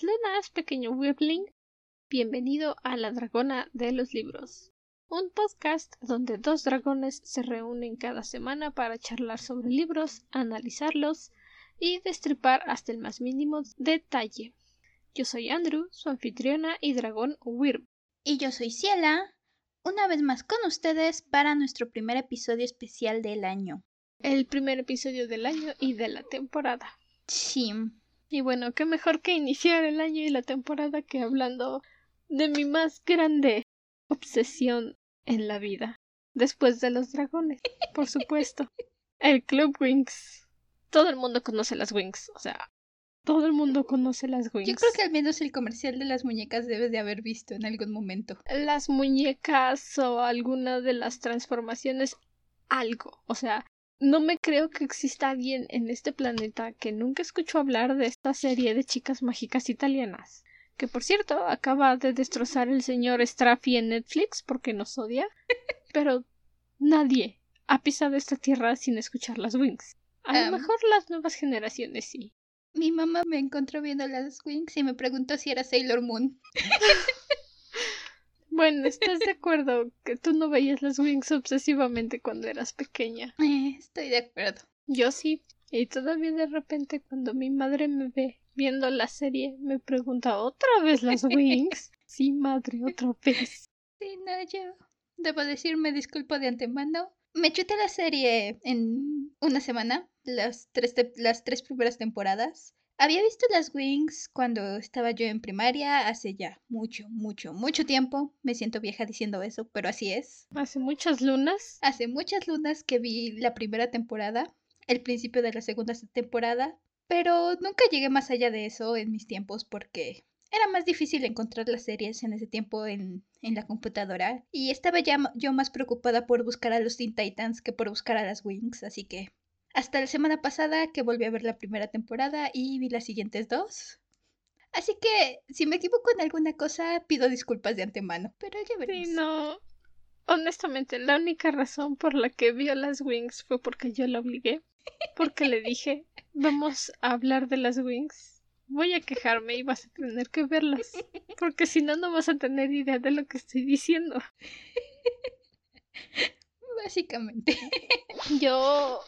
buenas lunas, pequeño Wirbling. Bienvenido a La Dragona de los Libros, un podcast donde dos dragones se reúnen cada semana para charlar sobre libros, analizarlos y destripar hasta el más mínimo detalle. Yo soy Andrew, su anfitriona y dragón Wirb. Y yo soy Ciela, una vez más con ustedes para nuestro primer episodio especial del año. El primer episodio del año y de la temporada. Sí. Y bueno, qué mejor que iniciar el año y la temporada que hablando de mi más grande obsesión en la vida. Después de los dragones, por supuesto. El Club Wings. Todo el mundo conoce las Wings, o sea, todo el mundo conoce las Wings. Yo creo que al menos el comercial de las muñecas debes de haber visto en algún momento. Las muñecas o alguna de las transformaciones, algo. O sea, no me creo que exista alguien en este planeta que nunca escuchó hablar de esta serie de chicas mágicas italianas. Que por cierto, acaba de destrozar el señor Straffi en Netflix porque nos odia. Pero nadie ha pisado esta tierra sin escuchar las Wings. A lo mejor las nuevas generaciones sí. Mi mamá me encontró viendo las Wings y me preguntó si era Sailor Moon. Bueno, ¿estás de acuerdo que tú no veías las Wings obsesivamente cuando eras pequeña? Eh, estoy de acuerdo. Yo sí. Y todavía de repente cuando mi madre me ve viendo la serie me pregunta ¿otra vez las Wings? sí, madre, otra vez. Sí, no, yo debo decir, me disculpo de antemano. Me chuté la serie en una semana, las tres, las tres primeras temporadas. Había visto las Wings cuando estaba yo en primaria, hace ya mucho, mucho, mucho tiempo. Me siento vieja diciendo eso, pero así es. Hace muchas lunas. Hace muchas lunas que vi la primera temporada, el principio de la segunda temporada, pero nunca llegué más allá de eso en mis tiempos porque era más difícil encontrar las series en ese tiempo en, en la computadora y estaba ya yo más preocupada por buscar a los Teen Titans que por buscar a las Wings, así que hasta la semana pasada que volví a ver la primera temporada y vi las siguientes dos. Así que si me equivoco en alguna cosa, pido disculpas de antemano, pero ya veremos. Sí, no. Honestamente, la única razón por la que vio las Wings fue porque yo la obligué. Porque le dije, vamos a hablar de las Wings. Voy a quejarme y vas a tener que verlas. Porque si no, no vas a tener idea de lo que estoy diciendo. Básicamente. Yo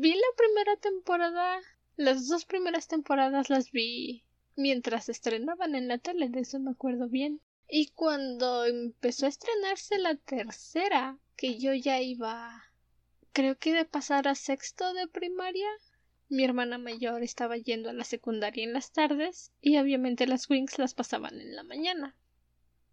vi la primera temporada, las dos primeras temporadas las vi mientras estrenaban en la tele, de eso me acuerdo bien. Y cuando empezó a estrenarse la tercera, que yo ya iba, creo que de pasar a sexto de primaria, mi hermana mayor estaba yendo a la secundaria en las tardes y obviamente las Wings las pasaban en la mañana.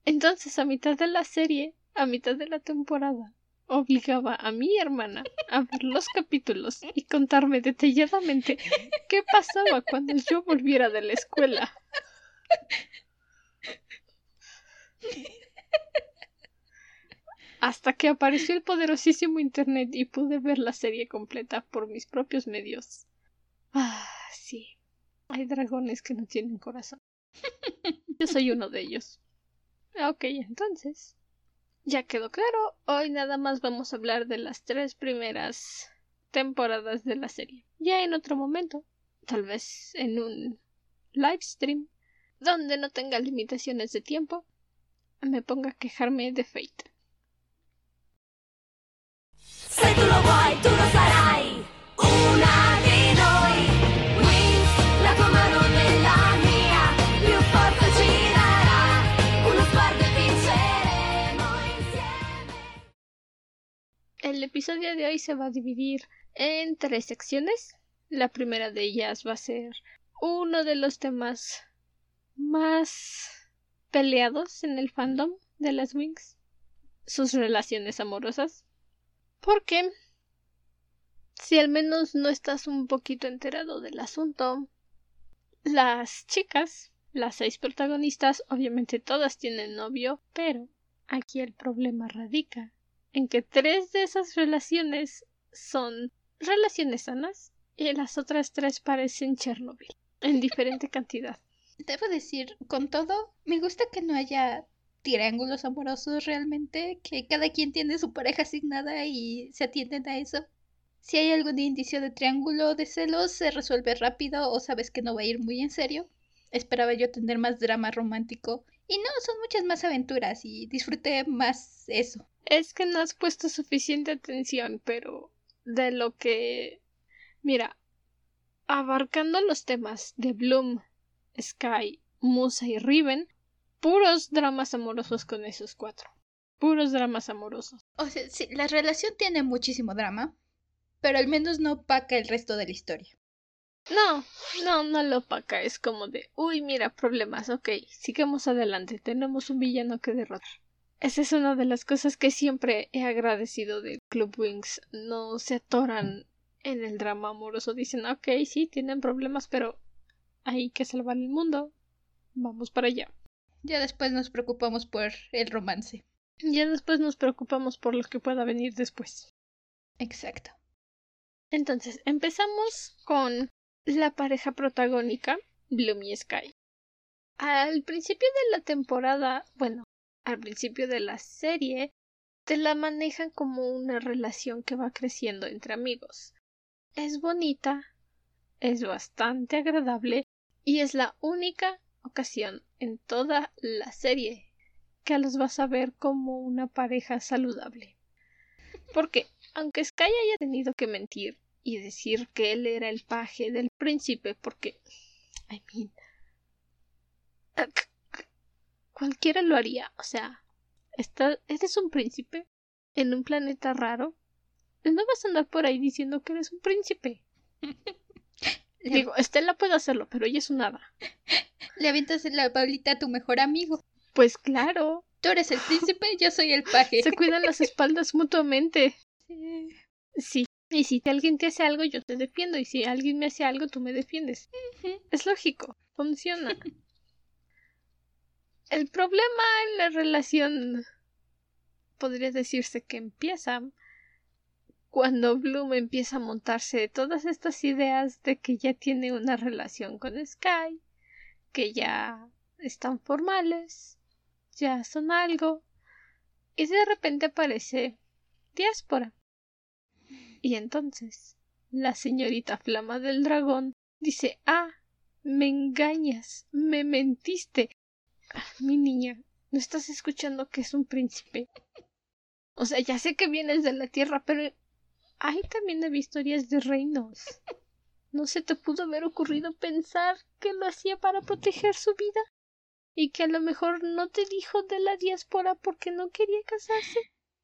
Entonces, a mitad de la serie, a mitad de la temporada, obligaba a mi hermana a ver los capítulos y contarme detalladamente qué pasaba cuando yo volviera de la escuela. Hasta que apareció el poderosísimo Internet y pude ver la serie completa por mis propios medios. Ah, sí. Hay dragones que no tienen corazón. Yo soy uno de ellos. Ok, entonces. Ya quedó claro, hoy nada más vamos a hablar de las tres primeras temporadas de la serie. Ya en otro momento, tal vez en un live stream, donde no tenga limitaciones de tiempo, me ponga a quejarme de Fate. El episodio de hoy se va a dividir en tres secciones. La primera de ellas va a ser uno de los temas más peleados en el fandom de las Wings, sus relaciones amorosas. Porque si al menos no estás un poquito enterado del asunto, las chicas, las seis protagonistas, obviamente todas tienen novio, pero aquí el problema radica en que tres de esas relaciones son relaciones sanas y las otras tres parecen Chernobyl, en diferente cantidad. Debo decir, con todo, me gusta que no haya triángulos amorosos realmente, que cada quien tiene su pareja asignada y se atienden a eso. Si hay algún indicio de triángulo de celos, se resuelve rápido o sabes que no va a ir muy en serio. esperaba yo tener más drama romántico. Y no, son muchas más aventuras y disfruté más eso. Es que no has puesto suficiente atención, pero de lo que... Mira, abarcando los temas de Bloom, Sky, Musa y Riven, puros dramas amorosos con esos cuatro. Puros dramas amorosos. O sea, sí, la relación tiene muchísimo drama, pero al menos no opaca el resto de la historia. No, no, no lo opaca. Es como de, uy, mira, problemas, ok, sigamos adelante, tenemos un villano que derrotar. Esa es una de las cosas que siempre he agradecido de Club Wings. No se atoran en el drama amoroso. Dicen, ok, sí, tienen problemas, pero hay que salvar el mundo. Vamos para allá. Ya después nos preocupamos por el romance. Ya después nos preocupamos por lo que pueda venir después. Exacto. Entonces, empezamos con la pareja protagónica, Bloom y Sky. Al principio de la temporada, bueno, al principio de la serie, te la manejan como una relación que va creciendo entre amigos. Es bonita, es bastante agradable y es la única ocasión en toda la serie que los vas a ver como una pareja saludable. Porque, aunque Sky haya tenido que mentir y decir que él era el paje del príncipe, porque, I mean, cualquiera lo haría, o sea, eres un príncipe en un planeta raro, no vas a andar por ahí diciendo que eres un príncipe. Digo, Estela puede hacerlo, pero ella es un hada. Le avientas la Paulita a tu mejor amigo. Pues claro. Tú eres el príncipe, yo soy el paje. Se cuidan las espaldas mutuamente. Sí. Y si alguien te hace algo, yo te defiendo. Y si alguien me hace algo, tú me defiendes. Es lógico. Funciona. El problema en la relación podría decirse que empieza cuando Bloom empieza a montarse todas estas ideas de que ya tiene una relación con Sky, que ya están formales, ya son algo, y de repente aparece Diáspora. Y entonces la señorita Flama del Dragón dice Ah, me engañas, me mentiste. Mi niña, ¿no estás escuchando que es un príncipe? O sea, ya sé que vienes de la tierra, pero ahí también visto historias de reinos. ¿No se te pudo haber ocurrido pensar que lo hacía para proteger su vida? ¿Y que a lo mejor no te dijo de la diáspora porque no quería casarse?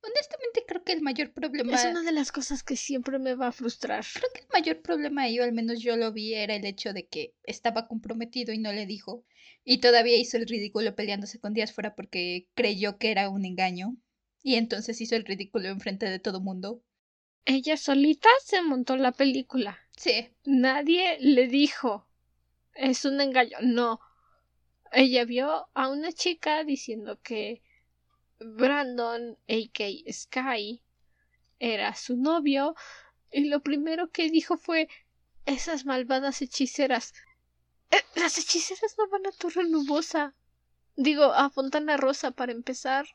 Honestamente creo que el mayor problema... Es una de las cosas que siempre me va a frustrar. Creo que el mayor problema yo, al menos yo lo vi, era el hecho de que estaba comprometido y no le dijo. Y todavía hizo el ridículo peleándose con Diáspora porque creyó que era un engaño. Y entonces hizo el ridículo enfrente de todo mundo. Ella solita se montó la película. Sí. Nadie le dijo. Es un engaño. No. Ella vio a una chica diciendo que Brandon, a.k. Sky, era su novio, y lo primero que dijo fue esas malvadas hechiceras. Eh, las hechiceras no van a Torre Nubosa. Digo, a Fontana Rosa para empezar.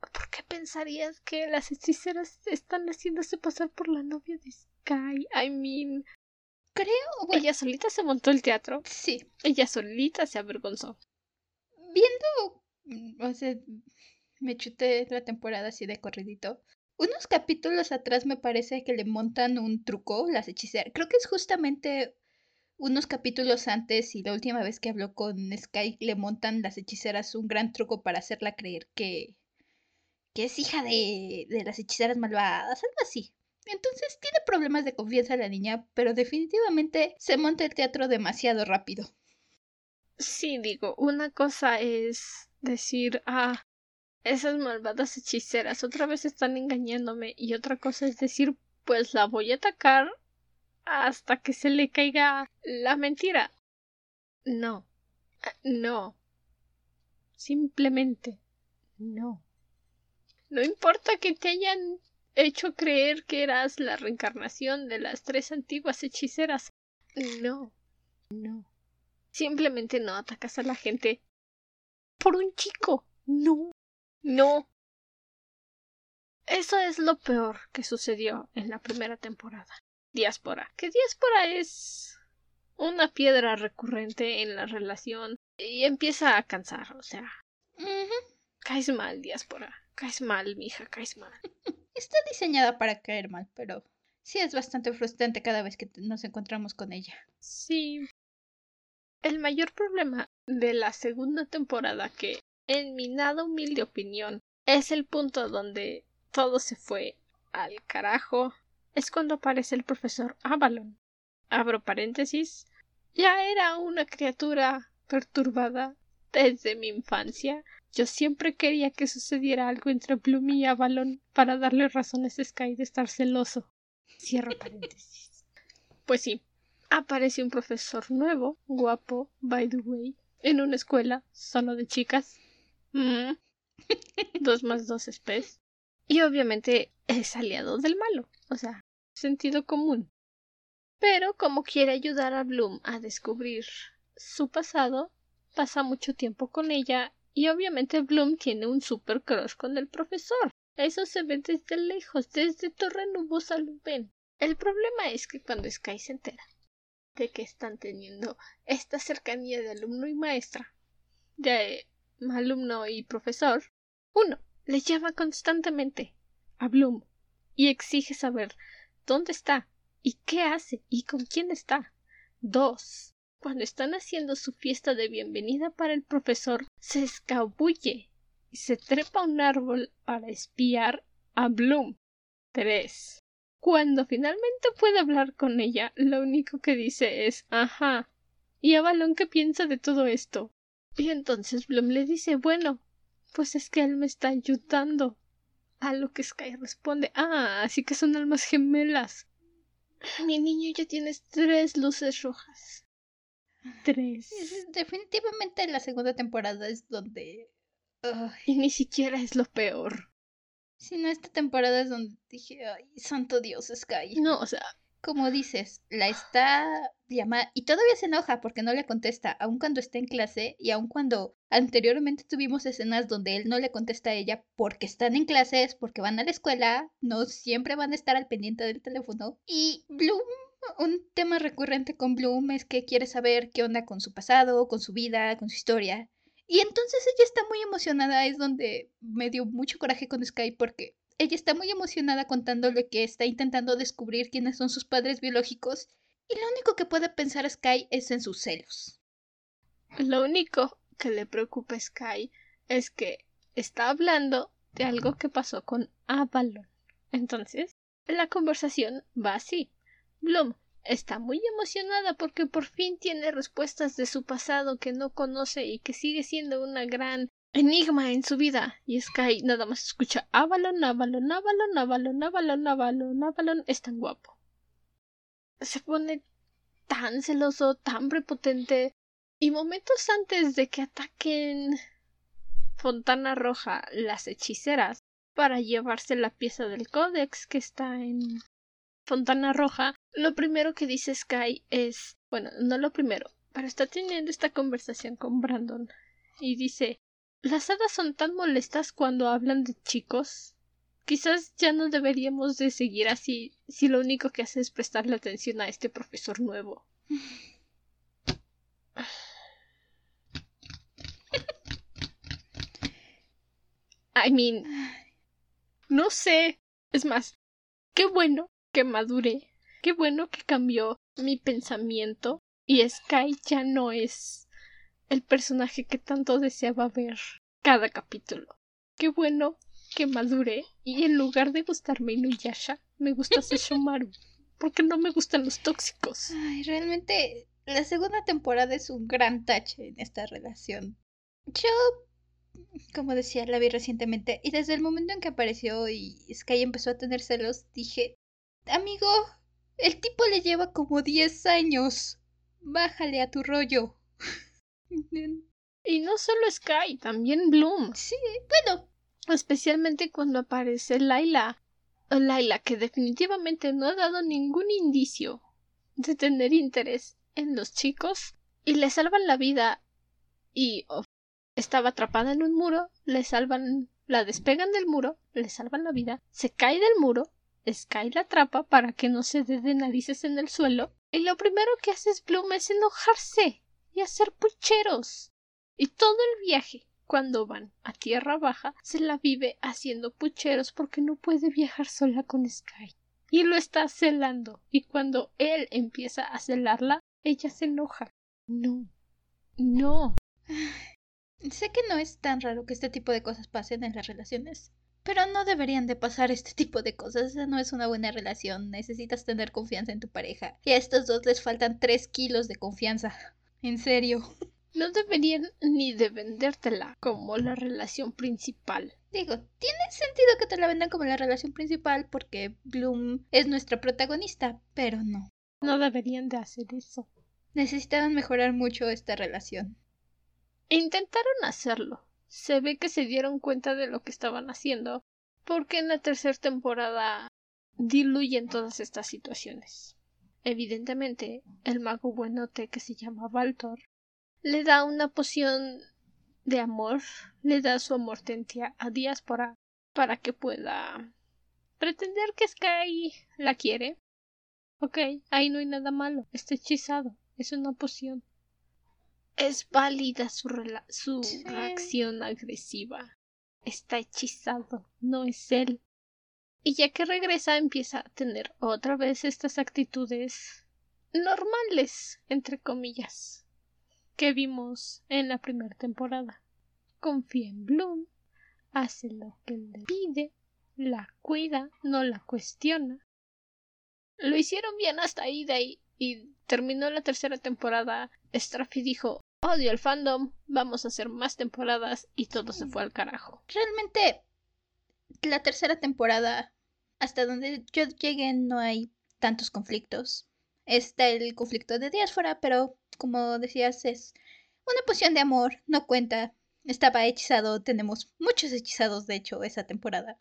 ¿Por qué pensarías que las hechiceras están haciéndose pasar por la novia de Sky? I mean. Creo. Ella solita se montó el teatro. Sí. Ella solita se avergonzó. Viendo. O sea, me chuté la temporada así de corridito. Unos capítulos atrás me parece que le montan un truco, las hechiceras. Creo que es justamente unos capítulos antes y la última vez que habló con Sky le montan las hechiceras un gran truco para hacerla creer que, que es hija de, de las hechiceras malvadas, algo así. Entonces tiene problemas de confianza la niña, pero definitivamente se monta el teatro demasiado rápido. Sí, digo, una cosa es decir, ah, esas malvadas hechiceras otra vez están engañándome y otra cosa es decir, pues la voy a atacar hasta que se le caiga la mentira. No. No. Simplemente no. No importa que te hayan hecho creer que eras la reencarnación de las tres antiguas hechiceras. No. No. Simplemente no atacas a la gente por un chico. No. No. Eso es lo peor que sucedió en la primera temporada. Diáspora. Que Diáspora es una piedra recurrente en la relación y empieza a cansar, o sea. Caes mal, diáspora. Caes mal, mija, caes mal. Está diseñada para caer mal, pero sí es bastante frustrante cada vez que nos encontramos con ella. Sí. El mayor problema de la segunda temporada, que en mi nada humilde opinión es el punto donde todo se fue al carajo, es cuando aparece el profesor Avalon. Abro paréntesis. Ya era una criatura perturbada desde mi infancia. Yo siempre quería que sucediera algo entre Bloom y Avalon para darle razones a Sky de estar celoso. Cierro paréntesis. Pues sí, aparece un profesor nuevo, guapo, by the way, en una escuela solo de chicas. Dos más dos es pez. Y obviamente es aliado del malo, o sea, sentido común. Pero como quiere ayudar a Bloom a descubrir su pasado, pasa mucho tiempo con ella y obviamente Bloom tiene un super crush con el profesor. Eso se ve desde lejos, desde Torre Nubosa lo. El problema es que cuando Sky se entera de que están teniendo esta cercanía de alumno y maestra, de alumno y profesor, uno, le llama constantemente a Bloom y exige saber dónde está y qué hace y con quién está. Dos, cuando están haciendo su fiesta de bienvenida para el profesor, se escabulle y se trepa a un árbol para espiar a Bloom. 3. Cuando finalmente puede hablar con ella, lo único que dice es ajá. ¿Y a Balón qué piensa de todo esto? Y entonces Bloom le dice bueno, pues es que él me está ayudando. A lo que Sky responde ah, así que son almas gemelas. Mi niño ya tienes tres luces rojas. Tres. Definitivamente la segunda temporada es donde. Y ni siquiera es lo peor. Si no, esta temporada es donde dije, ay, santo Dios, Sky. No, o sea. Como dices, la está llamando y todavía se enoja porque no le contesta, aun cuando está en clase y aun cuando anteriormente tuvimos escenas donde él no le contesta a ella porque están en clases, porque van a la escuela, no siempre van a estar al pendiente del teléfono. Y Bloom un tema recurrente con Bloom es que quiere saber qué onda con su pasado, con su vida, con su historia. Y entonces ella está muy emocionada, es donde me dio mucho coraje con Sky porque ella está muy emocionada contándole que está intentando descubrir quiénes son sus padres biológicos y lo único que puede pensar Sky es en sus celos. Lo único que le preocupa a Sky es que está hablando de algo que pasó con Avalon. Entonces, la conversación va así. Bloom está muy emocionada porque por fin tiene respuestas de su pasado que no conoce y que sigue siendo una gran enigma en su vida. Y Sky nada más escucha Avalon, Avalon, Avalon, Avalon, Avalon, Avalon, Avalon, es tan guapo. Se pone tan celoso, tan prepotente. Y momentos antes de que ataquen Fontana Roja las hechiceras para llevarse la pieza del códex que está en Fontana Roja, lo primero que dice Sky es, bueno, no lo primero, pero está teniendo esta conversación con Brandon y dice, las hadas son tan molestas cuando hablan de chicos. Quizás ya no deberíamos de seguir así si lo único que hace es prestarle atención a este profesor nuevo. I mean, no sé. Es más, qué bueno que maduré. Qué bueno que cambió mi pensamiento y Sky ya no es el personaje que tanto deseaba ver cada capítulo. Qué bueno que madure y en lugar de gustarme Inuyasha, me gusta Sesshomaru. porque no me gustan los tóxicos. Ay, realmente la segunda temporada es un gran tache en esta relación. Yo, como decía, la vi recientemente y desde el momento en que apareció y Sky empezó a tener celos, dije, Amigo, el tipo le lleva como 10 años. Bájale a tu rollo. y no solo Sky, también Bloom. Sí, bueno. Especialmente cuando aparece Laila. Laila, que definitivamente no ha dado ningún indicio de tener interés en los chicos y le salvan la vida y oh, estaba atrapada en un muro, le salvan, la despegan del muro, le salvan la vida, se cae del muro Sky la atrapa para que no se dé de narices en el suelo Y lo primero que hace Bloom es enojarse y hacer pucheros. Y todo el viaje, cuando van a tierra baja, se la vive haciendo pucheros porque no puede viajar sola con Sky. Y lo está celando. Y cuando él empieza a celarla, ella se enoja. No. No. Sé que no es tan raro que este tipo de cosas pasen en las relaciones. Pero no deberían de pasar este tipo de cosas. Esa no es una buena relación. Necesitas tener confianza en tu pareja. Y a estos dos les faltan tres kilos de confianza. En serio. No deberían ni de vendértela como la relación principal. Digo, tiene sentido que te la vendan como la relación principal porque Bloom es nuestra protagonista, pero no. No deberían de hacer eso. Necesitaban mejorar mucho esta relación. Intentaron hacerlo, se ve que se dieron cuenta de lo que estaban haciendo, porque en la tercera temporada diluyen todas estas situaciones. Evidentemente, el mago buenote que se llama Valtor le da una poción de amor, le da su amortentia a Diáspora para que pueda pretender que Sky la quiere. Ok, ahí no hay nada malo, está hechizado, es una poción es válida su, su reacción agresiva. Está hechizado, no es él. Y ya que regresa empieza a tener otra vez estas actitudes normales, entre comillas, que vimos en la primera temporada. Confía en Bloom, hace lo que le pide, la cuida, no la cuestiona. Lo hicieron bien hasta ahí ahí y terminó la tercera temporada. Straffy dijo Odio el fandom, vamos a hacer más temporadas y todo se fue al carajo. Realmente, la tercera temporada, hasta donde yo llegué, no hay tantos conflictos. Está el conflicto de diáspora, pero como decías, es una poción de amor, no cuenta. Estaba hechizado, tenemos muchos hechizados, de hecho, esa temporada.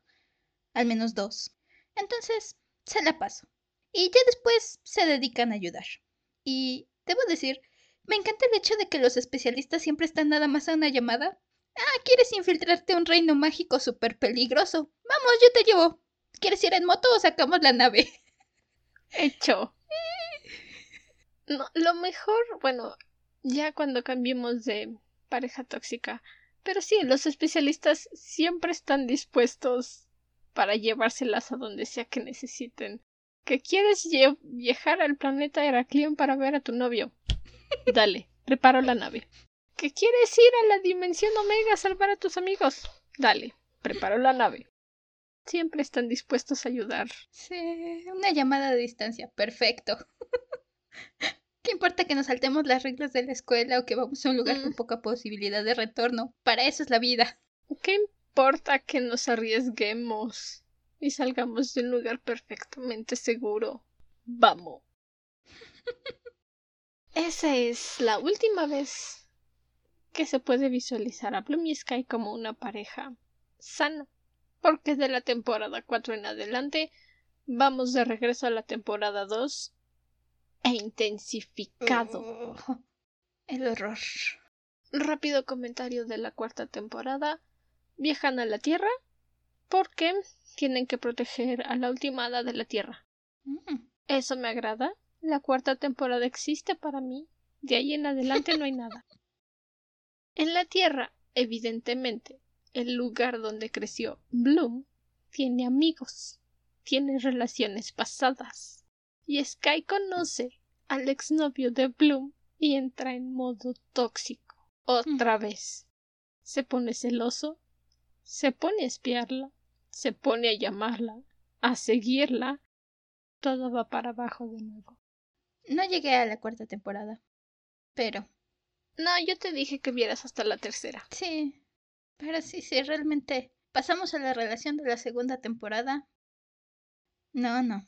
Al menos dos. Entonces, se la paso. Y ya después se dedican a ayudar. Y debo decir me encanta el hecho de que los especialistas siempre están nada más a una llamada. Ah, ¿quieres infiltrarte a un reino mágico súper peligroso? Vamos, yo te llevo. ¿Quieres ir en moto o sacamos la nave? Hecho. No, lo mejor, bueno, ya cuando cambiemos de pareja tóxica. Pero sí, los especialistas siempre están dispuestos para llevárselas a donde sea que necesiten. ¿Que quieres viajar al planeta Heraclión para ver a tu novio? Dale, preparo la nave. ¿Que quieres ir a la dimensión Omega a salvar a tus amigos? Dale, preparo la nave. Siempre están dispuestos a ayudar. Sí, una llamada de distancia. Perfecto. ¿Qué importa que nos saltemos las reglas de la escuela o que vamos a un lugar con mm. poca posibilidad de retorno? Para eso es la vida. ¿Qué importa que nos arriesguemos y salgamos de un lugar perfectamente seguro? Vamos. Esa es la última vez que se puede visualizar a Bloom y Sky como una pareja sana, porque de la temporada 4 en adelante vamos de regreso a la temporada 2 e intensificado. El horror. Rápido comentario de la cuarta temporada. Viajan a la Tierra porque tienen que proteger a la última hada de la Tierra. Mm. Eso me agrada la cuarta temporada existe para mí. De ahí en adelante no hay nada. En la Tierra, evidentemente, el lugar donde creció Bloom tiene amigos, tiene relaciones pasadas. Y Sky conoce al exnovio de Bloom y entra en modo tóxico. Otra vez. Se pone celoso, se pone a espiarla, se pone a llamarla, a seguirla. Todo va para abajo de nuevo. No llegué a la cuarta temporada. Pero. No, yo te dije que vieras hasta la tercera. Sí. Pero sí, sí, realmente. Pasamos a la relación de la segunda temporada. No, no.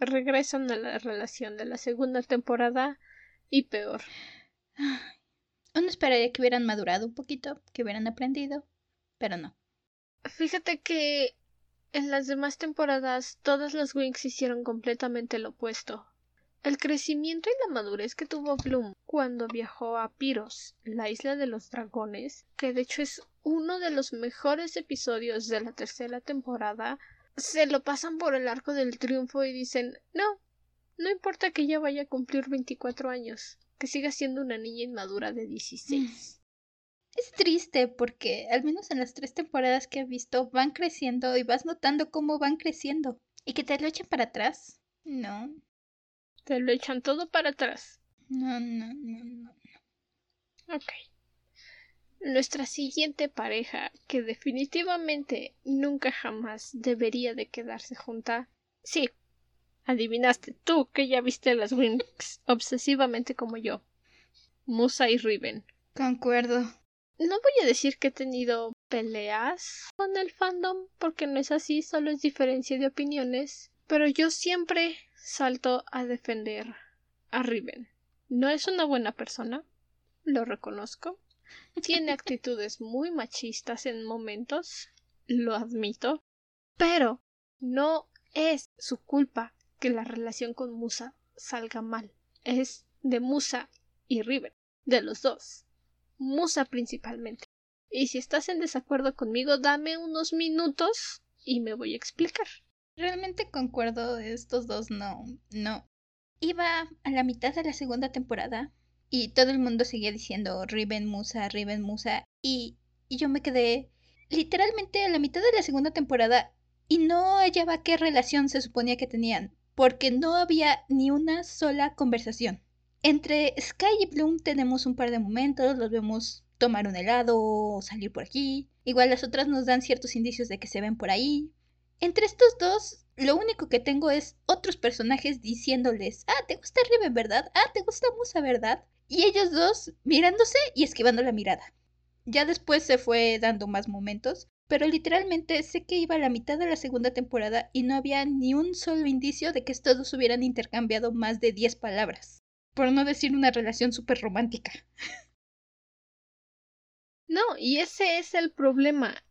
Regresan a la relación de la segunda temporada y peor. Uno esperaría que hubieran madurado un poquito, que hubieran aprendido, pero no. Fíjate que en las demás temporadas todas las Wings hicieron completamente lo opuesto. El crecimiento y la madurez que tuvo Bloom cuando viajó a Piros, la isla de los dragones, que de hecho es uno de los mejores episodios de la tercera temporada, se lo pasan por el arco del triunfo y dicen no, No importa que ya vaya a cumplir 24 años, que siga siendo una niña inmadura de 16. Es triste porque, al menos en las tres temporadas que he visto, van creciendo y vas notando cómo van creciendo. ¿Y que te lo echen para atrás? No. Te lo echan todo para atrás. No, no, no, no. Ok. Nuestra siguiente pareja, que definitivamente nunca jamás debería de quedarse junta. Sí, adivinaste tú que ya viste las Wings obsesivamente como yo. Musa y Riven. Concuerdo. No voy a decir que he tenido peleas con el fandom, porque no es así, solo es diferencia de opiniones, pero yo siempre salto a defender a Riven. No es una buena persona, lo reconozco. Tiene actitudes muy machistas en momentos, lo admito, pero no es su culpa que la relación con Musa salga mal. Es de Musa y Riven, de los dos. Musa principalmente. Y si estás en desacuerdo conmigo, dame unos minutos y me voy a explicar. Realmente concuerdo, estos dos no, no. Iba a la mitad de la segunda temporada y todo el mundo seguía diciendo Riven Musa, Riven Musa y, y yo me quedé literalmente a la mitad de la segunda temporada y no hallaba qué relación se suponía que tenían, porque no había ni una sola conversación. Entre Sky y Bloom tenemos un par de momentos, los vemos tomar un helado o salir por aquí. Igual las otras nos dan ciertos indicios de que se ven por ahí. Entre estos dos, lo único que tengo es otros personajes diciéndoles, ah, te gusta Riven, ¿verdad? Ah, te gusta Musa, ¿verdad? Y ellos dos mirándose y esquivando la mirada. Ya después se fue dando más momentos, pero literalmente sé que iba a la mitad de la segunda temporada y no había ni un solo indicio de que estos dos hubieran intercambiado más de 10 palabras. Por no decir una relación súper romántica. No, y ese es el problema.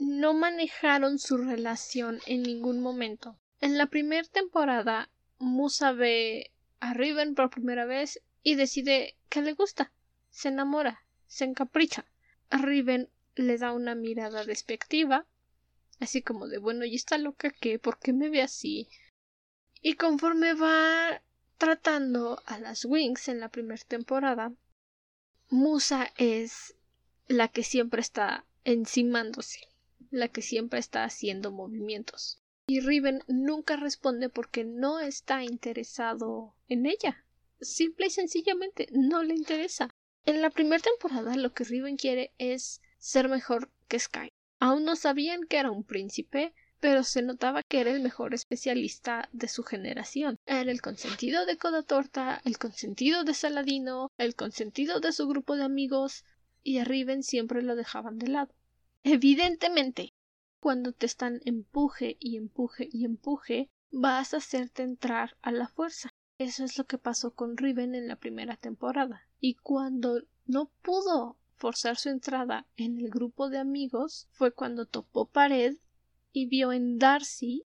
No manejaron su relación en ningún momento. En la primera temporada, Musa ve a Riven por primera vez y decide que le gusta. Se enamora, se encapricha. Riven le da una mirada despectiva, así como de bueno, ¿y está loca qué? ¿Por qué me ve así? Y conforme va tratando a las Wings en la primera temporada, Musa es la que siempre está encimándose, la que siempre está haciendo movimientos. Y Riven nunca responde porque no está interesado en ella. Simple y sencillamente no le interesa. En la primera temporada lo que Riven quiere es ser mejor que Sky. Aún no sabían que era un príncipe, pero se notaba que era el mejor especialista de su generación. Era el consentido de Coda Torta, el consentido de Saladino, el consentido de su grupo de amigos, y a Riven siempre lo dejaban de lado. Evidentemente, cuando te están empuje y empuje y empuje, vas a hacerte entrar a la fuerza. Eso es lo que pasó con Riven en la primera temporada. Y cuando no pudo forzar su entrada en el grupo de amigos fue cuando topó pared y vio en Darcy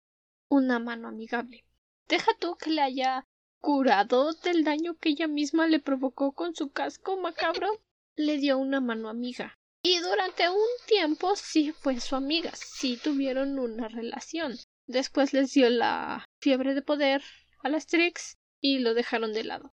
una mano amigable. Deja tú que le haya curado del daño que ella misma le provocó con su casco macabro le dio una mano amiga. Y durante un tiempo sí fue su amiga, sí tuvieron una relación. Después les dio la fiebre de poder a las Trix y lo dejaron de lado.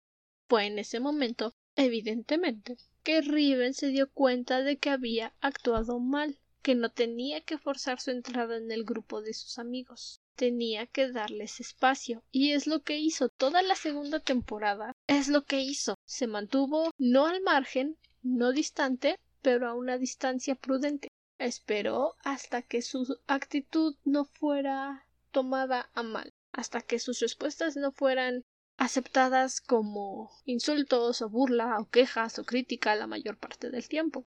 Fue en ese momento, evidentemente, que Riven se dio cuenta de que había actuado mal, que no tenía que forzar su entrada en el grupo de sus amigos tenía que darles espacio y es lo que hizo toda la segunda temporada es lo que hizo se mantuvo no al margen no distante, pero a una distancia prudente. Esperó hasta que su actitud no fuera tomada a mal, hasta que sus respuestas no fueran aceptadas como insultos o burla o quejas o crítica la mayor parte del tiempo.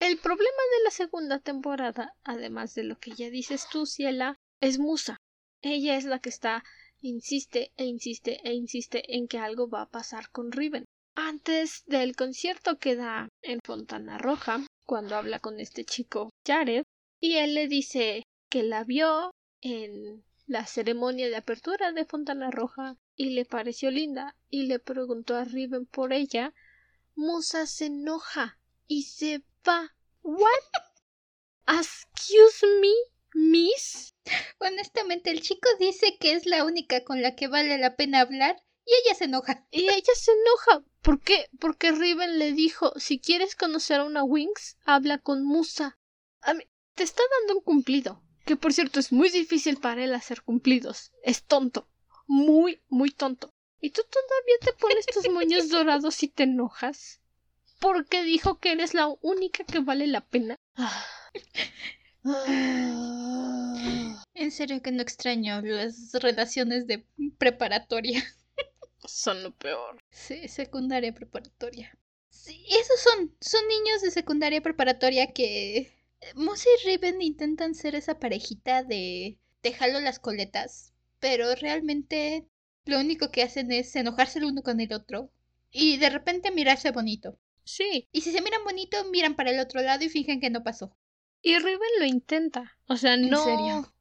El problema de la segunda temporada, además de lo que ya dices tú, Ciela, es Musa. Ella es la que está insiste e insiste e insiste en que algo va a pasar con Riven antes del concierto que da en Fontana Roja, cuando habla con este chico Jared, y él le dice que la vio en la ceremonia de apertura de Fontana Roja y le pareció linda y le preguntó a Riven por ella, Musa se enoja y se va. ¿What? Excuse me. Miss. Honestamente, el chico dice que es la única con la que vale la pena hablar y ella se enoja. Y ella se enoja. ¿Por qué? Porque Riven le dijo, si quieres conocer a una Wings, habla con Musa. A mí, te está dando un cumplido. Que por cierto es muy difícil para él hacer cumplidos. Es tonto. Muy, muy tonto. ¿Y tú todavía te pones tus moños dorados y te enojas? Porque dijo que eres la única que vale la pena. En serio que no extraño las relaciones de preparatoria. Son lo peor. Sí, secundaria preparatoria. Sí, esos son, son niños de secundaria preparatoria que Musa y Riven intentan ser esa parejita de te jalo las coletas, pero realmente lo único que hacen es enojarse el uno con el otro y de repente mirarse bonito. Sí. Y si se miran bonito, miran para el otro lado y fingen que no pasó. Y Riven lo intenta. O sea, ¿En no. serio?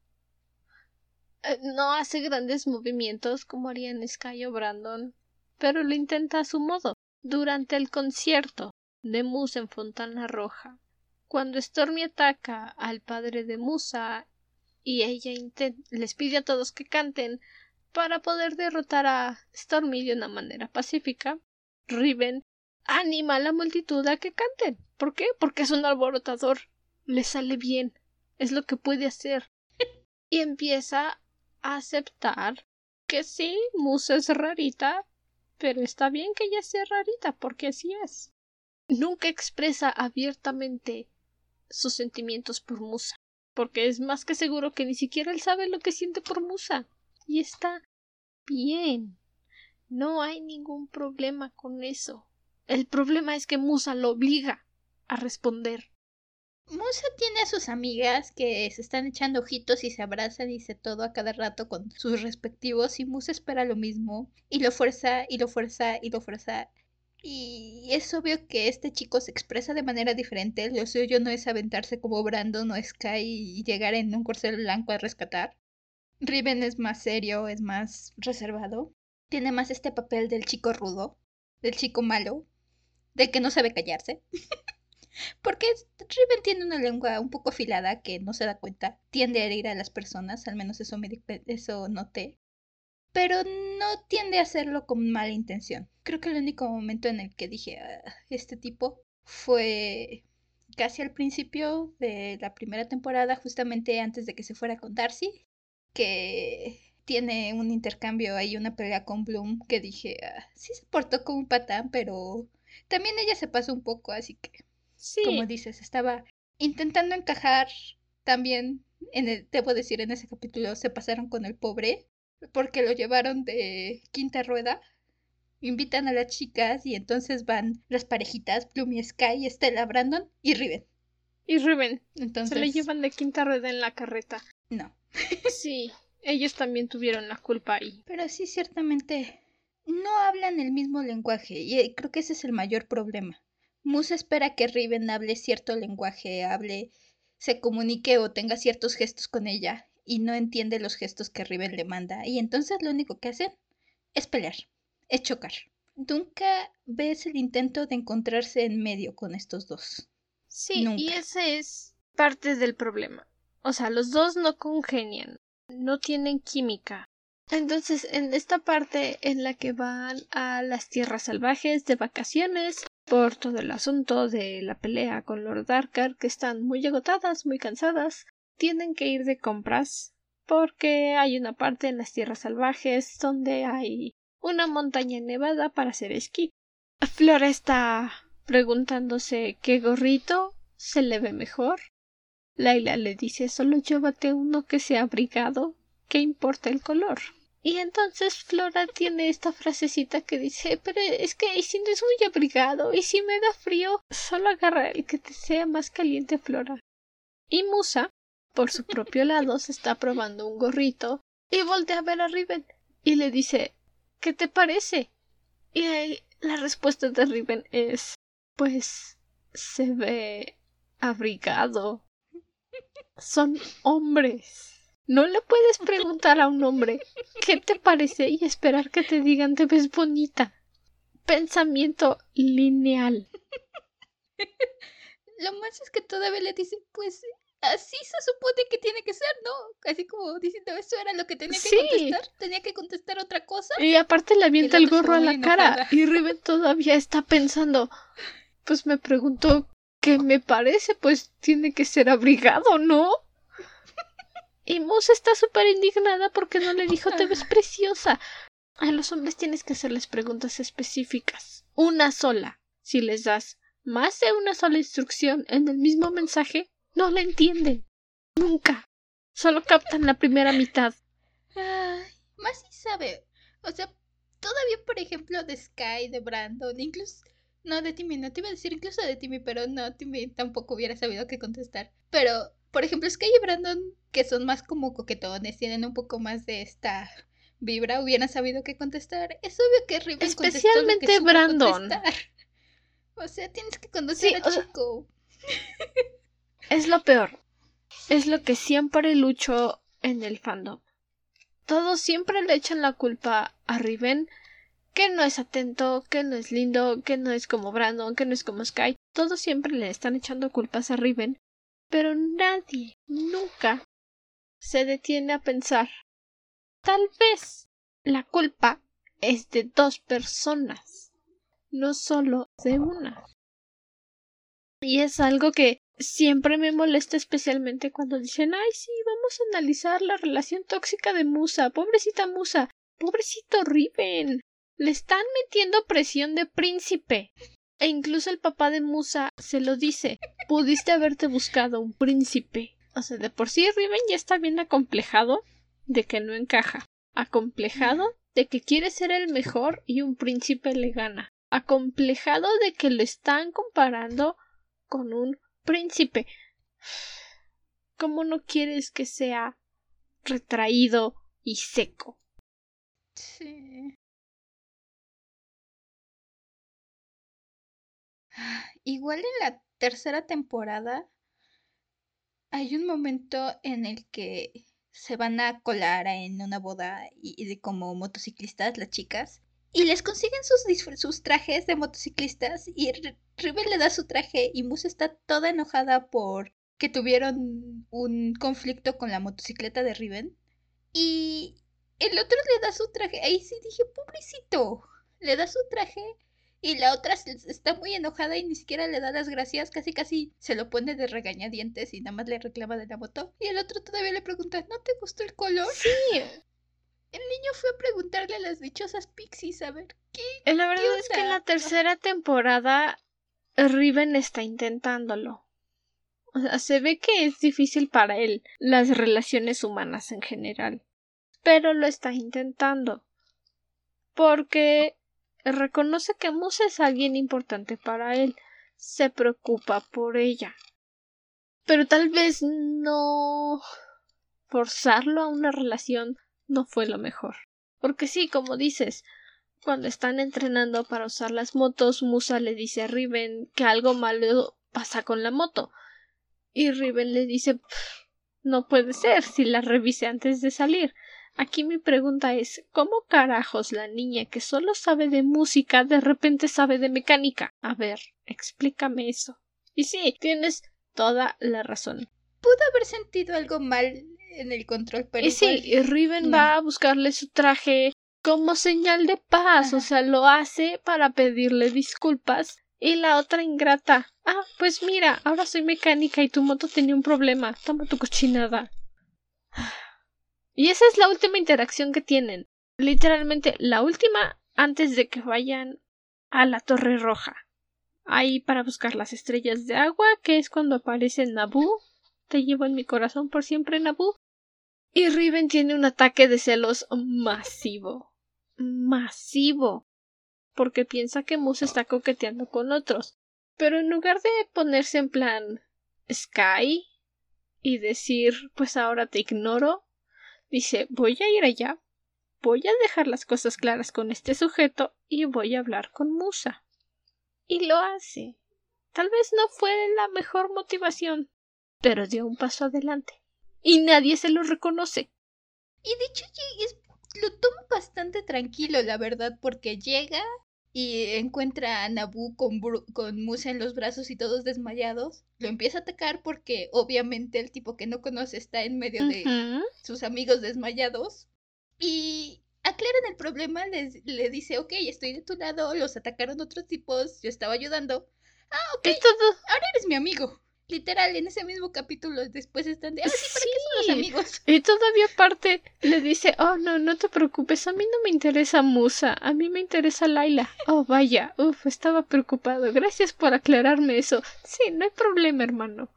Eh, No hace grandes movimientos como harían Sky o Brandon, pero lo intenta a su modo. Durante el concierto de Musa en Fontana Roja, cuando Stormy ataca al padre de Musa y ella les pide a todos que canten para poder derrotar a Stormy de una manera pacífica, Riven anima a la multitud a que canten. ¿Por qué? Porque es un alborotador. Le sale bien. Es lo que puede hacer. y empieza aceptar que sí, Musa es rarita, pero está bien que ella sea rarita, porque así es. Nunca expresa abiertamente sus sentimientos por Musa, porque es más que seguro que ni siquiera él sabe lo que siente por Musa. Y está bien. No hay ningún problema con eso. El problema es que Musa lo obliga a responder. Musa tiene a sus amigas que se están echando ojitos y se abrazan y se todo a cada rato con sus respectivos y Musa espera lo mismo y lo fuerza y lo fuerza y lo fuerza y es obvio que este chico se expresa de manera diferente, lo suyo no es aventarse como Brandon o Sky y llegar en un corcel blanco a rescatar. Riven es más serio, es más reservado, tiene más este papel del chico rudo, del chico malo, del que no sabe callarse. Porque Riven tiene una lengua un poco afilada que no se da cuenta, tiende a herir a las personas, al menos eso, me eso noté. Pero no tiende a hacerlo con mala intención. Creo que el único momento en el que dije "Ah, este tipo fue casi al principio de la primera temporada, justamente antes de que se fuera con Darcy, que tiene un intercambio ahí, una pelea con Bloom, que dije, "Ah, sí se portó como un patán, pero también ella se pasó un poco, así que Sí, como dices, estaba intentando encajar también, en el, debo decir, en ese capítulo se pasaron con el pobre, porque lo llevaron de quinta rueda, invitan a las chicas y entonces van las parejitas, y Sky, Stella, Brandon y Riven. y Riven Entonces, se le llevan de quinta rueda en la carreta. no. Sí, ellos también tuvieron la culpa ahí. Pero sí, ciertamente, no hablan el mismo lenguaje y eh, creo que ese es el mayor problema. Musa espera que Riven hable cierto lenguaje, hable, se comunique o tenga ciertos gestos con ella y no entiende los gestos que Riven le manda y entonces lo único que hacen es pelear, es chocar. Nunca ves el intento de encontrarse en medio con estos dos. Sí, y Nunca. ese es parte del problema. O sea, los dos no congenian, no tienen química. Entonces, en esta parte en la que van a las tierras salvajes de vacaciones, por todo el asunto de la pelea con Lord Darkar, que están muy agotadas, muy cansadas, tienen que ir de compras, porque hay una parte en las tierras salvajes donde hay una montaña nevada para hacer esquí. Flora está preguntándose qué gorrito se le ve mejor. Laila le dice solo llévate uno que sea abrigado, ¿qué importa el color? Y entonces Flora tiene esta frasecita que dice pero es que y si no es muy abrigado y si me da frío, solo agarra el que te sea más caliente Flora. Y Musa, por su propio lado, se está probando un gorrito y voltea a ver a Riven y le dice ¿Qué te parece? Y ahí la respuesta de Riven es pues se ve abrigado. Son hombres. No le puedes preguntar a un hombre qué te parece y esperar que te digan te ves bonita. Pensamiento lineal. lo más es que todavía le dice, pues así se supone que tiene que ser, ¿no? Así como diciendo, eso era lo que tenía que contestar. Tenía que contestar otra cosa. Y aparte le avienta el gorro a la cara. Y Riven todavía está pensando, pues me preguntó qué me parece, pues tiene que ser abrigado, ¿no? Y Moose está súper indignada porque no le dijo te ves preciosa. A los hombres tienes que hacerles preguntas específicas. Una sola. Si les das más de una sola instrucción en el mismo mensaje, no la entienden. Nunca. Solo captan la primera mitad. Ay, más si sabe. O sea, todavía, por ejemplo, de Sky, de Brandon, incluso. No, de Timmy, no te iba a decir incluso de Timmy, pero no, Timmy tampoco hubiera sabido qué contestar. Pero, por ejemplo, Sky y Brandon, que son más como coquetones, tienen un poco más de esta vibra, hubieran sabido qué contestar. Es obvio que Riven Especialmente Brandon. O sea, tienes que conocer a Chico. Es lo peor. Es lo que siempre lucho en el fandom. Todos siempre le echan la culpa a Riven, que no es atento, que no es lindo, que no es como Brandon, que no es como Sky. Todos siempre le están echando culpas a Riven, pero nadie, nunca, se detiene a pensar. Tal vez la culpa es de dos personas, no solo de una. Y es algo que siempre me molesta especialmente cuando dicen ay sí, vamos a analizar la relación tóxica de Musa, pobrecita Musa, pobrecito Riven. Le están metiendo presión de príncipe. E incluso el papá de Musa se lo dice. Pudiste haberte buscado un príncipe. O sea, de por sí Riven ya está bien acomplejado de que no encaja. Acomplejado de que quiere ser el mejor y un príncipe le gana. Acomplejado de que lo están comparando con un príncipe. ¿Cómo no quieres que sea retraído y seco? Sí. Igual en la tercera temporada hay un momento en el que se van a colar en una boda y, de como motociclistas las chicas y les consiguen sus, sus trajes de motociclistas y River le da su traje y Musa está toda enojada por que tuvieron un conflicto con la motocicleta de Riven. Y el otro le da su traje. Ahí sí dije, pobrecito. Le da su traje y la otra está muy enojada y ni siquiera le da las gracias. Casi casi se lo pone de regañadientes y nada más le reclama de la moto. Y el otro todavía le pregunta, ¿no te gustó el color? Sí. El niño fue a preguntarle a las dichosas pixies a ver qué. Eh, la verdad es que en la tercera temporada Riven está intentándolo. O sea, se ve que es difícil para él las relaciones humanas en general. Pero lo está intentando. Porque reconoce que Musa es alguien importante para él. Se preocupa por ella. Pero tal vez no forzarlo a una relación no fue lo mejor. Porque sí, como dices, cuando están entrenando para usar las motos, Musa le dice a Riven que algo malo pasa con la moto. Y Riven le dice no puede ser si la revise antes de salir. Aquí mi pregunta es ¿cómo carajos la niña que solo sabe de música de repente sabe de mecánica? A ver, explícame eso. Y sí, tienes toda la razón. Pudo haber sentido algo mal en el control, pero. Y sí, Riven va a buscarle su traje como señal de paz, o sea, lo hace para pedirle disculpas. Y la otra ingrata, ah, pues mira, ahora soy mecánica y tu moto tenía un problema, toma tu cochinada. Y esa es la última interacción que tienen. Literalmente la última antes de que vayan a la Torre Roja. Ahí para buscar las estrellas de agua, que es cuando aparece Nabu. Te llevo en mi corazón por siempre, Nabu. Y Riven tiene un ataque de celos masivo masivo porque piensa que Moose está coqueteando con otros. Pero en lugar de ponerse en plan Sky y decir pues ahora te ignoro, dice voy a ir allá, voy a dejar las cosas claras con este sujeto y voy a hablar con Musa. Y lo hace. Tal vez no fue la mejor motivación, pero dio un paso adelante. Y nadie se lo reconoce. Y de hecho lo tomo bastante tranquilo, la verdad, porque llega y encuentra a Nabu con, con Musa en los brazos y todos desmayados, lo empieza a atacar porque obviamente el tipo que no conoce está en medio de sus amigos desmayados y aclaran el problema, les, le dice, ok, estoy de tu lado, los atacaron otros tipos, yo estaba ayudando. Ah, ok, ahora eres mi amigo. Literal, en ese mismo capítulo después están de, ah, sí, ¿para qué son los amigos? Y todavía aparte le dice, oh, no, no te preocupes, a mí no me interesa Musa, a mí me interesa Laila. Oh, vaya, uff, estaba preocupado, gracias por aclararme eso. Sí, no hay problema, hermano.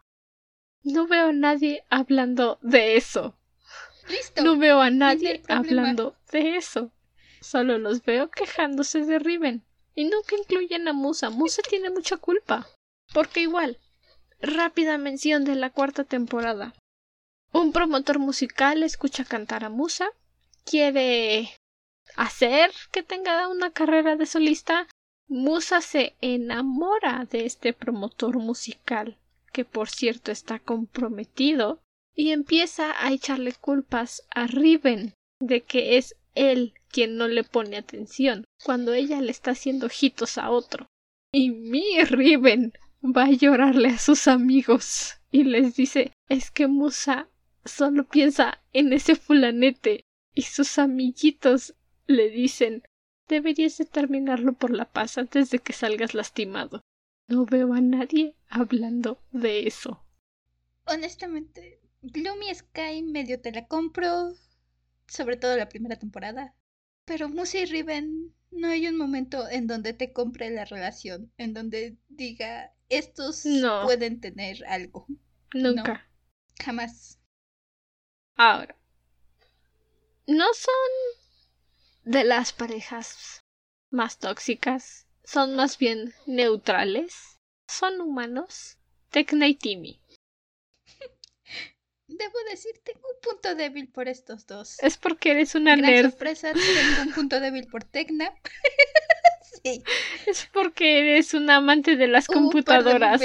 No veo a nadie hablando de eso. Listo. No veo a nadie hablando de eso. Solo los veo quejándose de Riven. Y nunca incluyen a Musa. Musa tiene mucha culpa. Porque igual, Rápida mención de la cuarta temporada. Un promotor musical escucha cantar a Musa, quiere hacer que tenga una carrera de solista. Musa se enamora de este promotor musical, que por cierto está comprometido, y empieza a echarle culpas a Riven de que es él quien no le pone atención, cuando ella le está haciendo ojitos a otro. Y mi Riven va a llorarle a sus amigos y les dice es que Musa solo piensa en ese fulanete y sus amiguitos le dicen deberías de terminarlo por la paz antes de que salgas lastimado. No veo a nadie hablando de eso. Honestamente, Gloomy Sky medio te la compro, sobre todo la primera temporada. Pero Musa y Riven, no hay un momento en donde te compre la relación, en donde diga, estos pueden tener algo. Nunca. jamás. Ahora, no son de las parejas más tóxicas, son más bien neutrales, son humanos. Tecna y Timmy. Debo decir, tengo un punto débil por estos dos. Es porque eres una Gran nerd. sorpresa, tengo un punto débil por Tecna. sí. Es porque eres un amante de las computadoras.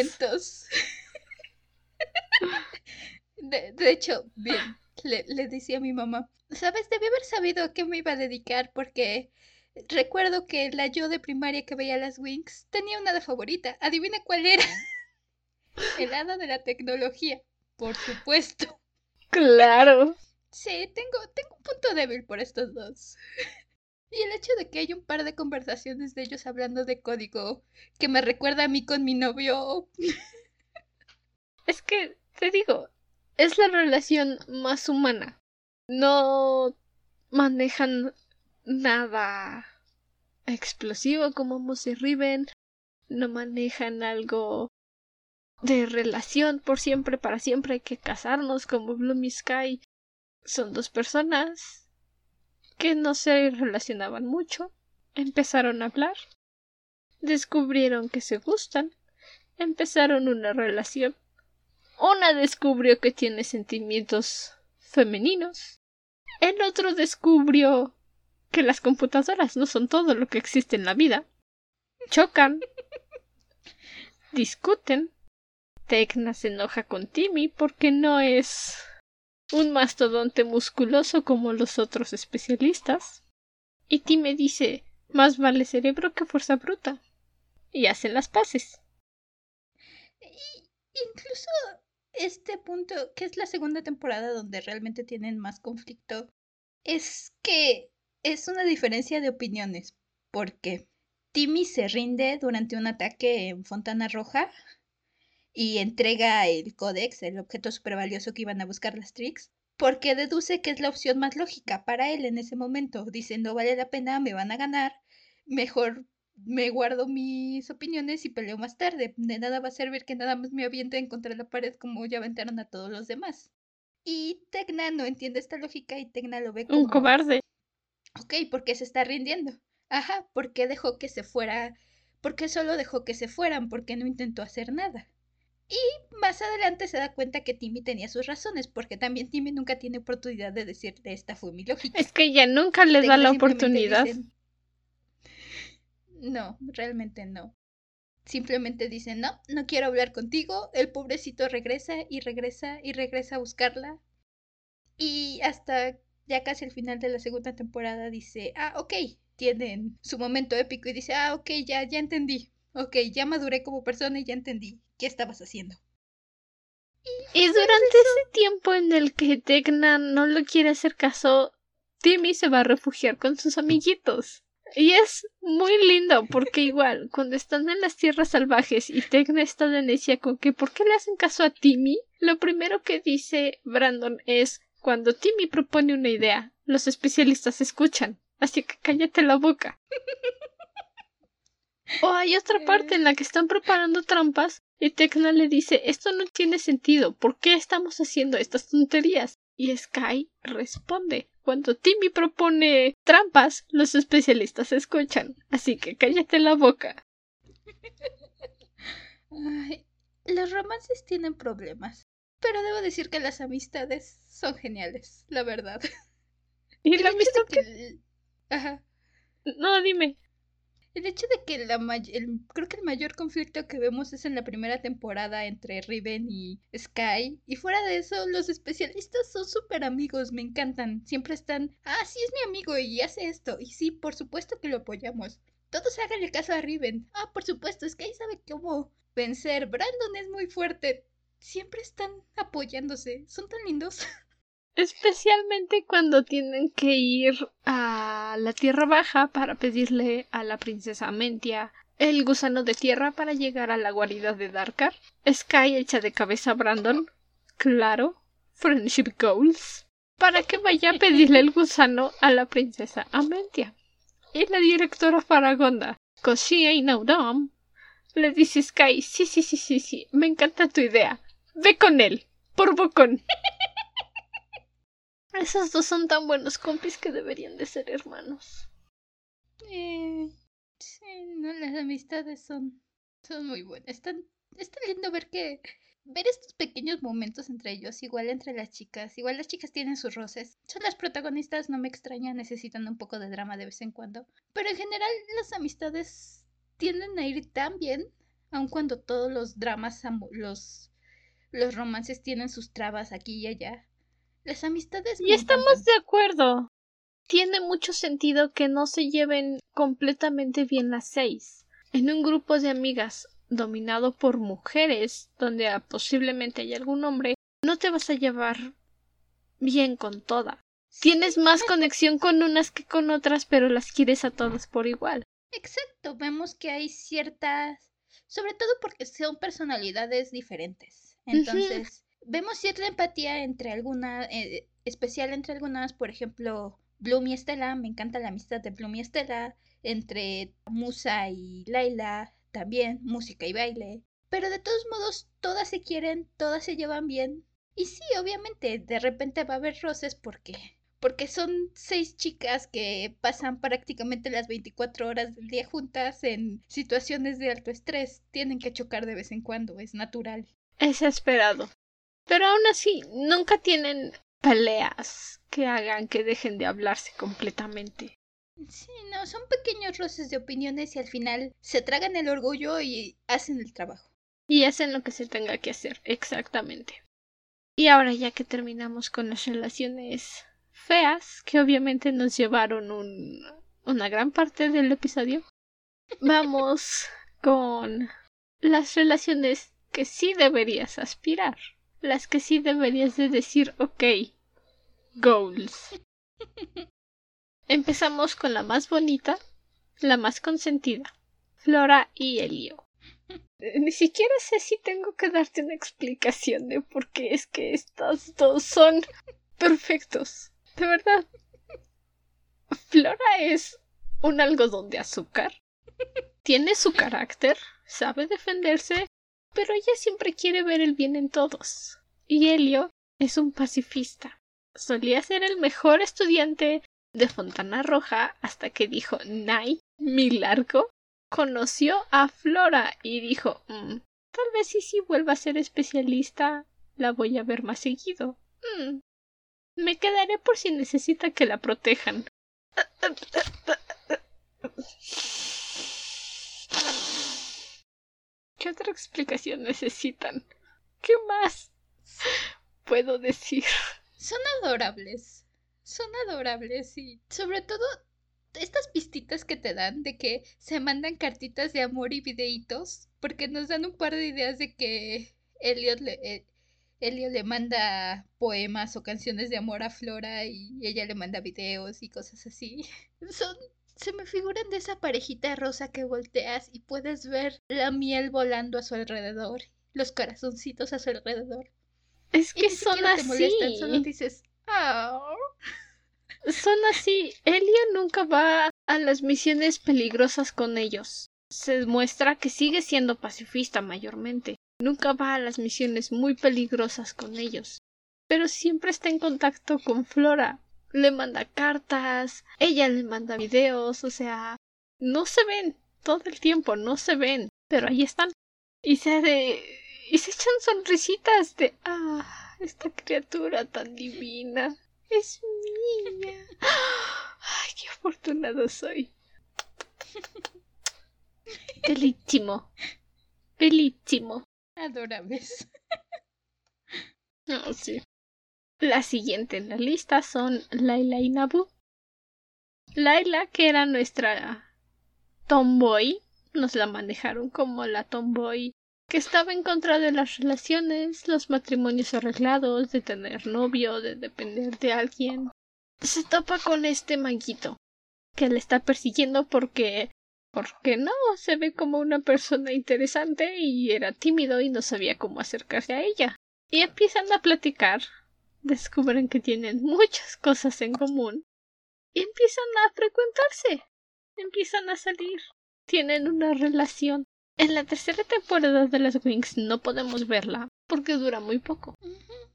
De, de, hecho, bien, le, le decía a mi mamá, ¿sabes? Debí haber sabido a qué me iba a dedicar porque recuerdo que la yo de primaria que veía las Wings tenía una de favorita. Adivina cuál era. El hada de la tecnología. Por supuesto. Claro. Sí, tengo, tengo un punto débil por estos dos. Y el hecho de que hay un par de conversaciones de ellos hablando de código que me recuerda a mí con mi novio. Es que, te digo, es la relación más humana. No manejan nada explosivo como Mose Riven. No manejan algo de relación por siempre, para siempre hay que casarnos como Bloomy Sky. Son dos personas que no se relacionaban mucho, empezaron a hablar, descubrieron que se gustan, empezaron una relación. Una descubrió que tiene sentimientos femeninos, el otro descubrió que las computadoras no son todo lo que existe en la vida. Chocan, discuten, Tecna se enoja con Timmy porque no es un mastodonte musculoso como los otros especialistas. Y Timmy dice más vale cerebro que fuerza bruta. Y hacen las paces. Y incluso este punto, que es la segunda temporada donde realmente tienen más conflicto, es que es una diferencia de opiniones. Porque Timmy se rinde durante un ataque en Fontana Roja y entrega el códex, el objeto super valioso que iban a buscar las Tricks, porque deduce que es la opción más lógica para él en ese momento. Dice, no vale la pena, me van a ganar, mejor me guardo mis opiniones y peleo más tarde. De nada va a servir que nada más me avienten contra la pared como ya aventaron a todos los demás. Y Tecna no entiende esta lógica y Tecna lo ve como... Un cobarde. Ok, ¿por qué se está rindiendo? Ajá, ¿por qué dejó que se fuera? ¿Por qué solo dejó que se fueran? ¿Por qué no intentó hacer nada? Y más adelante se da cuenta que Timmy tenía sus razones, porque también Timmy nunca tiene oportunidad de decirte esta fue mi lógica. Es que ella nunca le da la oportunidad. no, realmente no. Simplemente dicen, no, no quiero hablar contigo. El pobrecito regresa y regresa y regresa a buscarla. Y hasta ya casi al final de la segunda temporada dice, ah, ok, tienen su momento épico y dice, ah, ok, ya, ya entendí. Ok, ya maduré como persona y ya entendí qué estabas haciendo. Y, durante ese tiempo en el que Tecna no lo quiere hacer caso, Timmy se va a refugiar con sus amiguitos. Y es muy lindo porque igual, cuando están en las tierras salvajes y Tecna está de necia con que ¿por qué le hacen caso a Timmy? Lo primero que dice Brandon es cuando Timmy propone una idea, los especialistas escuchan, así que cállate la boca. o hay otra parte en la que están preparando trampas y Tecna le dice esto no tiene sentido, ¿por qué estamos haciendo estas tonterías? Y Sky responde cuando Timmy propone trampas, los especialistas escuchan, así que cállate la boca. los romances tienen problemas, pero debo decir que las amistades son geniales, la verdad. ¿Y la amistad que... Ajá. No, dime. El hecho de que la el, creo que el mayor conflicto que vemos es en la primera temporada entre Riven y Sky. Y fuera de eso, los especialistas son súper amigos, me encantan. Siempre están, ah, sí es mi amigo y hace esto. Y sí, por supuesto que lo apoyamos. Todos hagan el caso a Riven. Ah, por supuesto, Sky sabe cómo vencer. Brandon es muy fuerte. Siempre están apoyándose. Son tan lindos. Especialmente cuando tienen que ir a la Tierra Baja para pedirle a la princesa Amentia el gusano de tierra para llegar a la guarida de Darkar. Sky echa de cabeza a Brandon. Claro. Friendship Goals. Para que vaya a pedirle el gusano a la princesa Amentia. Y la directora Faragonda, cause she ain't no le dice Sky, sí, sí, sí, sí, sí, me encanta tu idea. Ve con él, por bocón. Esos dos son tan buenos compis que deberían de ser hermanos. Eh, sí, no, las amistades son, son muy buenas. Están, está lindo ver que ver estos pequeños momentos entre ellos, igual entre las chicas, igual las chicas tienen sus roces. Son las protagonistas, no me extraña, necesitan un poco de drama de vez en cuando. Pero en general las amistades tienden a ir tan bien, aun cuando todos los dramas, los, los romances tienen sus trabas aquí y allá. Las amistades. Y estamos de acuerdo. Tiene mucho sentido que no se lleven completamente bien las seis. En un grupo de amigas dominado por mujeres, donde posiblemente hay algún hombre, no te vas a llevar bien con todas. Tienes más conexión con unas que con otras, pero las quieres a todas por igual. Exacto, vemos que hay ciertas, sobre todo porque son personalidades diferentes. Entonces, vemos cierta empatía entre algunas, eh, especial entre algunas, por ejemplo, Bloom y Estela, me encanta la amistad de Bloom y Estela, entre Musa y Laila, también música y baile. Pero de todos modos, todas se quieren, todas se llevan bien. Y sí, obviamente, de repente va a haber roces porque porque son seis chicas que pasan prácticamente las 24 horas del día juntas en situaciones de alto estrés. Tienen que chocar de vez en cuando, es natural. Es esperado. Pero aún así, nunca tienen peleas que hagan que dejen de hablarse completamente. Sí, no, son pequeños roces de opiniones y al final se tragan el orgullo y hacen el trabajo. Y hacen lo que se tenga que hacer, exactamente. Y ahora ya que terminamos con las relaciones feas, que obviamente nos llevaron un, una gran parte del episodio, vamos con las relaciones que sí deberías aspirar las que sí deberías de decir, ok, goals. Empezamos con la más bonita, la más consentida, Flora y Helio. Ni siquiera sé si tengo que darte una explicación de por qué es que estos dos son perfectos. De verdad. Flora es un algodón de azúcar. Tiene su carácter, sabe defenderse, pero ella siempre quiere ver el bien en todos. Y Helio es un pacifista. Solía ser el mejor estudiante de Fontana Roja hasta que dijo Nay, mi largo, conoció a Flora y dijo mm, tal vez si sí vuelva a ser especialista la voy a ver más seguido. Mm, me quedaré por si necesita que la protejan. ¿Qué otra explicación necesitan? ¿Qué más puedo decir? Son adorables. Son adorables y sobre todo estas pistitas que te dan de que se mandan cartitas de amor y videitos, porque nos dan un par de ideas de que Elliot le, eh, le manda poemas o canciones de amor a Flora y ella le manda videos y cosas así. Son se me figuran de esa parejita rosa que volteas y puedes ver la miel volando a su alrededor, los corazoncitos a su alrededor. Es que son así. solo dices, oh. Son así. Elio nunca va a las misiones peligrosas con ellos. Se muestra que sigue siendo pacifista mayormente. Nunca va a las misiones muy peligrosas con ellos. Pero siempre está en contacto con Flora le manda cartas, ella le manda videos, o sea, no se ven todo el tiempo, no se ven, pero ahí están. Y se de y se echan sonrisitas de ah, esta criatura tan divina es mía. Ay, qué afortunado soy. Bellísimo. Bellísimo. Adorables. Oh, sí. La siguiente en la lista son Laila y Nabu. Laila, que era nuestra tomboy, nos la manejaron como la tomboy que estaba en contra de las relaciones, los matrimonios arreglados, de tener novio, de depender de alguien. Se topa con este manguito que le está persiguiendo porque porque no se ve como una persona interesante y era tímido y no sabía cómo acercarse a ella. Y empiezan a platicar descubren que tienen muchas cosas en común y empiezan a frecuentarse, empiezan a salir, tienen una relación. En la tercera temporada de las Wings no podemos verla porque dura muy poco.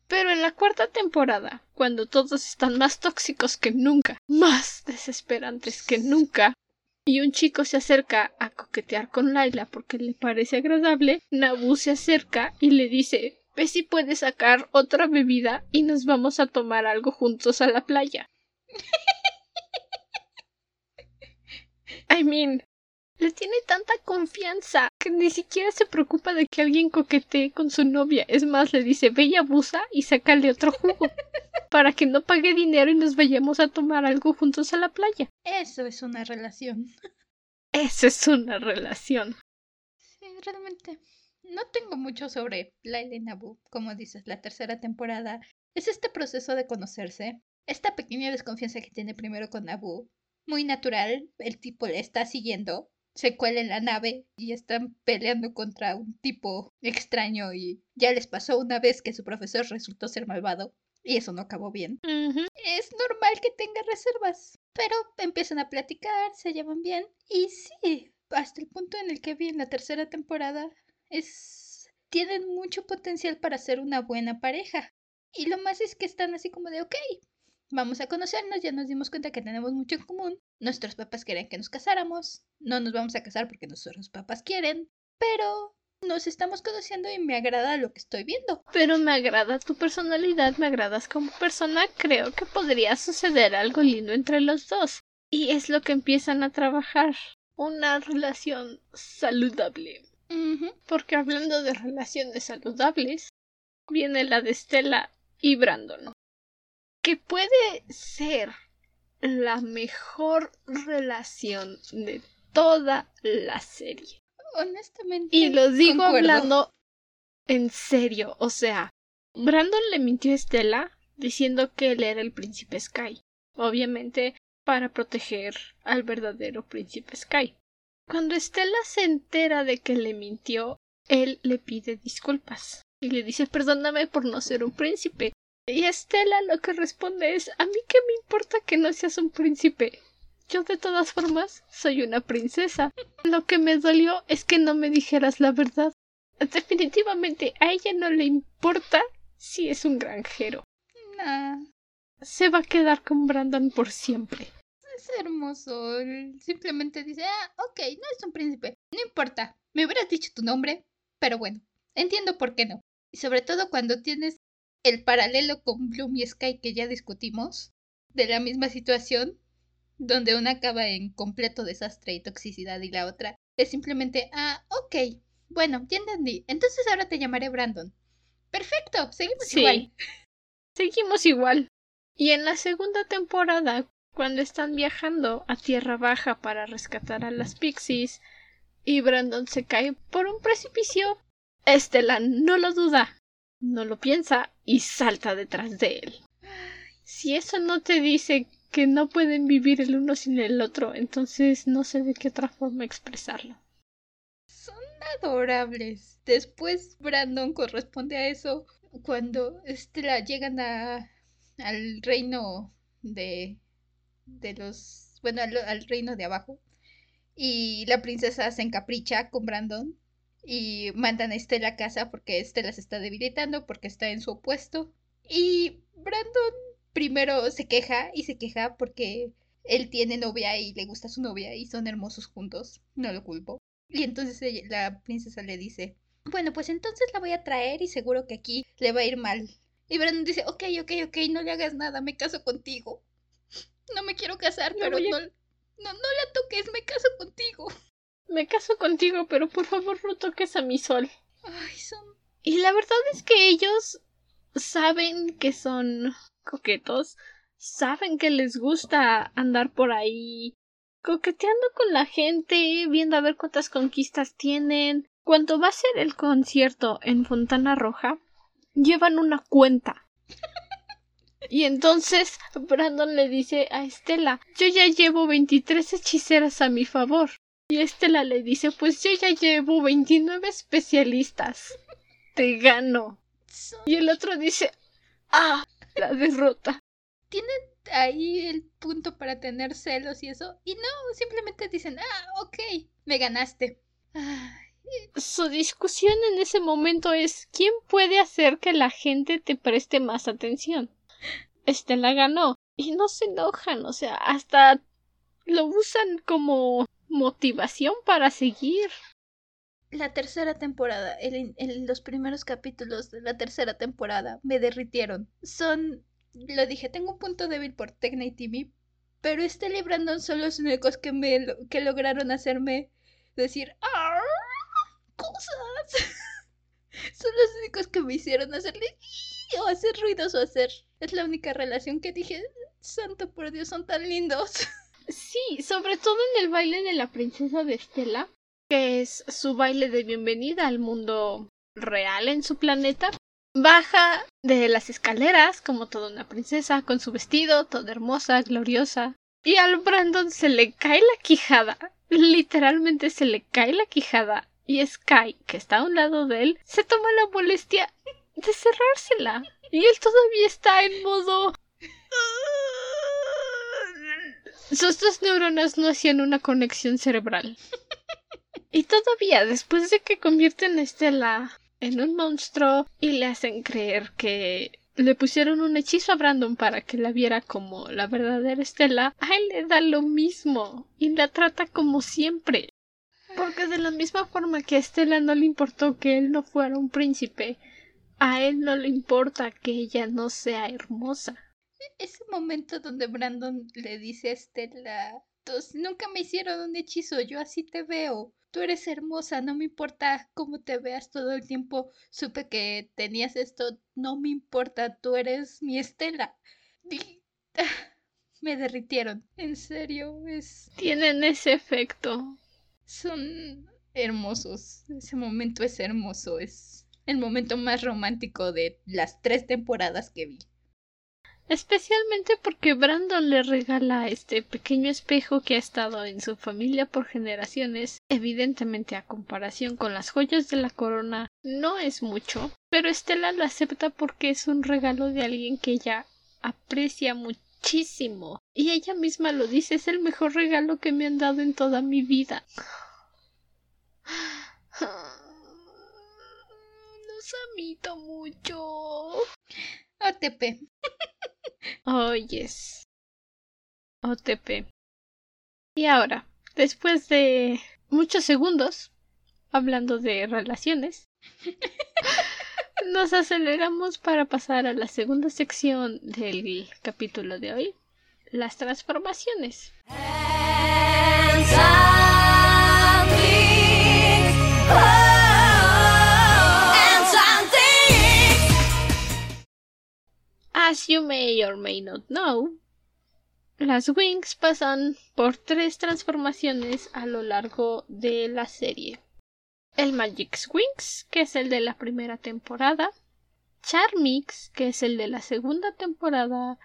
Pero en la cuarta temporada, cuando todos están más tóxicos que nunca, más desesperantes que nunca, y un chico se acerca a coquetear con Laila porque le parece agradable, Nabu se acerca y le dice Ve si puedes sacar otra bebida y nos vamos a tomar algo juntos a la playa. I mean, le tiene tanta confianza que ni siquiera se preocupa de que alguien coquetee con su novia. Es más, le dice ve y abusa y sácale otro jugo para que no pague dinero y nos vayamos a tomar algo juntos a la playa. Eso es una relación. Eso es una relación. Sí, realmente. No tengo mucho sobre Laila y Nabu, como dices, la tercera temporada. Es este proceso de conocerse, esta pequeña desconfianza que tiene primero con Nabu, muy natural, el tipo le está siguiendo, se cuela en la nave y están peleando contra un tipo extraño y ya les pasó una vez que su profesor resultó ser malvado y eso no acabó bien. Es normal que tenga reservas, pero empiezan a platicar, se llevan bien y sí, hasta el punto en el que vi en la tercera temporada es tienen mucho potencial para ser una buena pareja. Y lo más es que están así como de, ok, vamos a conocernos, ya nos dimos cuenta que tenemos mucho en común. Nuestros papás quieren que nos casáramos. No nos vamos a casar porque nuestros papás quieren. Pero nos estamos conociendo y me agrada lo que estoy viendo. Pero me agrada tu personalidad, me agradas como persona. Creo que podría suceder algo lindo entre los dos. Y es lo que empiezan a trabajar. Una relación saludable. Porque hablando de relaciones saludables, viene la de Stella y Brandon, que puede ser la mejor relación de toda la serie. Honestamente. Y lo digo hablando en serio, o sea, Brandon le mintió a Stella diciendo que él era el príncipe Sky, obviamente para proteger al verdadero príncipe Sky. Cuando Estela se entera de que le mintió, él le pide disculpas y le dice perdóname por no ser un príncipe. Y Estela lo que responde es a mí qué me importa que no seas un príncipe. Yo de todas formas soy una princesa. Lo que me dolió es que no me dijeras la verdad. Definitivamente a ella no le importa si es un granjero. Se va a quedar con Brandon por siempre es hermoso. simplemente dice, ah, ok, no es un príncipe. No importa. Me hubieras dicho tu nombre, pero bueno, entiendo por qué no. Y sobre todo cuando tienes el paralelo con Bloom y Sky que ya discutimos, de la misma situación, donde una acaba en completo desastre y toxicidad y la otra es simplemente, ah, ok, bueno, ya entendí. Entonces ahora te llamaré Brandon. Perfecto, seguimos igual. Seguimos igual. Y en la segunda temporada, cuando están viajando a tierra baja para rescatar a las pixies y Brandon se cae por un precipicio, Estela no lo duda, no lo piensa y salta detrás de él. Si eso no te dice que no pueden vivir el uno sin el otro, entonces no sé de qué otra forma expresarlo. Son adorables. Después Brandon corresponde a eso cuando Estela llegan a al reino de de los bueno al, reino de abajo y la princesa se encapricha con Brandon y mandan a Estela a casa porque Estela se está debilitando porque está en su opuesto y Brandon primero se queja y se queja porque él tiene novia y le gusta su novia y son hermosos juntos, no lo culpo. Y entonces la princesa le dice, bueno, pues entonces la voy a traer y seguro que aquí le va a ir mal. Y Brandon dice, ok, ok, ok, no le hagas nada, me caso contigo. No me quiero casar, pero no, no, no la toques, me caso contigo. Me caso contigo, pero por favor no toques a mi sol. Ay, son... Y la verdad es que ellos saben que son coquetos, saben que les gusta andar por ahí coqueteando con la gente, viendo a ver cuántas conquistas tienen. Cuando va a ser el concierto en Fontana Roja, llevan una cuenta. Y entonces Brandon le dice a Estela, yo ya llevo 23 hechiceras a mi favor. Y Estela le dice, pues yo ya llevo 29 especialistas. Te gano. Y el otro dice, ah, la derrota. Tienen ahí el punto para tener celos y eso. Y no, simplemente dicen, ah, ok, me ganaste. Su discusión en ese momento es ¿quién puede hacer que la gente te preste más atención? Estela ganó. Y no se enojan, o sea, hasta lo usan como motivación para seguir. La tercera temporada, el, los primeros capítulos de la tercera temporada me derritieron. Son, lo dije, tengo un punto débil por Tecna y TV, pero este y Brandon son los únicos que me que lograron hacerme decir ¡Ah! cosas. son los únicos que me hicieron hacerle o hacer ruidos o hacer. Es la única relación que dije, santo por Dios, son tan lindos. Sí, sobre todo en el baile de la princesa de Estela, que es su baile de bienvenida al mundo real en su planeta. Baja de las escaleras como toda una princesa, con su vestido, toda hermosa, gloriosa. Y al Brandon se le cae la quijada. Literalmente se le cae la quijada. Y Sky, que está a un lado de él, se toma la molestia de cerrársela. Y él todavía está en modo sus dos neuronas no hacían una conexión cerebral. Y todavía, después de que convierten a Estela en un monstruo y le hacen creer que le pusieron un hechizo a Brandon para que la viera como la verdadera Estela, a él le da lo mismo y la trata como siempre. Porque de la misma forma que a Estela no le importó que él no fuera un príncipe, a él no le importa que ella no sea hermosa ese momento donde Brandon le dice a Estela, nunca me hicieron un hechizo, yo así te veo. Tú eres hermosa, no me importa cómo te veas todo el tiempo. Supe que tenías esto, no me importa, tú eres mi Estela. me derritieron, en serio, es... Tienen ese efecto. Son hermosos, ese momento es hermoso, es el momento más romántico de las tres temporadas que vi. Especialmente porque Brandon le regala este pequeño espejo que ha estado en su familia por generaciones. Evidentemente, a comparación con las joyas de la corona, no es mucho, pero Estela lo acepta porque es un regalo de alguien que ella aprecia muchísimo. Y ella misma lo dice, es el mejor regalo que me han dado en toda mi vida. Amito mucho. OTP. Oh. OTP. Y ahora, después de muchos segundos hablando de relaciones, nos aceleramos para pasar a la segunda sección del capítulo de hoy, las transformaciones. As you may or may not know, Las Wings pasan por tres transformaciones a lo largo de la serie. El Magix Wings, que es el de la primera temporada, Charmix, que es el de la segunda temporada,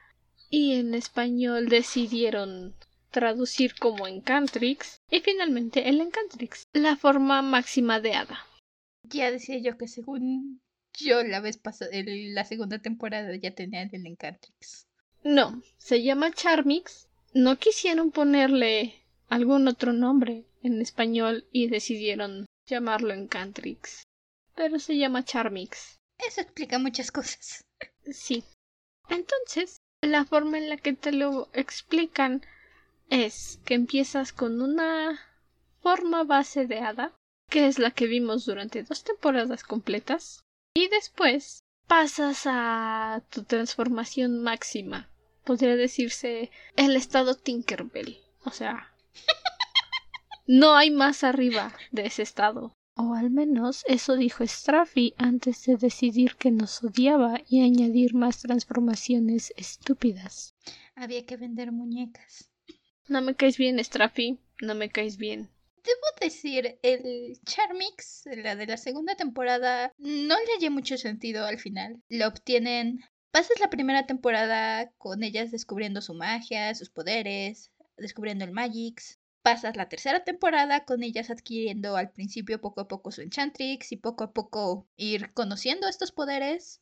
y en español decidieron traducir como Encantrix, y finalmente el Encantrix, la forma máxima de hada. Ya decía yo que según yo la vez pasada, la segunda temporada ya tenía el Encantrix. No, se llama Charmix. No quisieron ponerle algún otro nombre en español y decidieron llamarlo Encantrix. Pero se llama Charmix. Eso explica muchas cosas. Sí. Entonces, la forma en la que te lo explican es que empiezas con una forma base de hada, que es la que vimos durante dos temporadas completas, y después pasas a tu transformación máxima. Podría decirse el estado Tinkerbell. O sea, no hay más arriba de ese estado. O al menos eso dijo Straffy antes de decidir que nos odiaba y añadir más transformaciones estúpidas. Había que vender muñecas. No me caes bien, Straffy. No me caes bien. Debo decir, el Charmix, la de la segunda temporada, no le hallé mucho sentido al final. Lo obtienen. Pasas la primera temporada con ellas descubriendo su magia, sus poderes, descubriendo el Magix. Pasas la tercera temporada con ellas adquiriendo al principio poco a poco su Enchantrix y poco a poco ir conociendo estos poderes.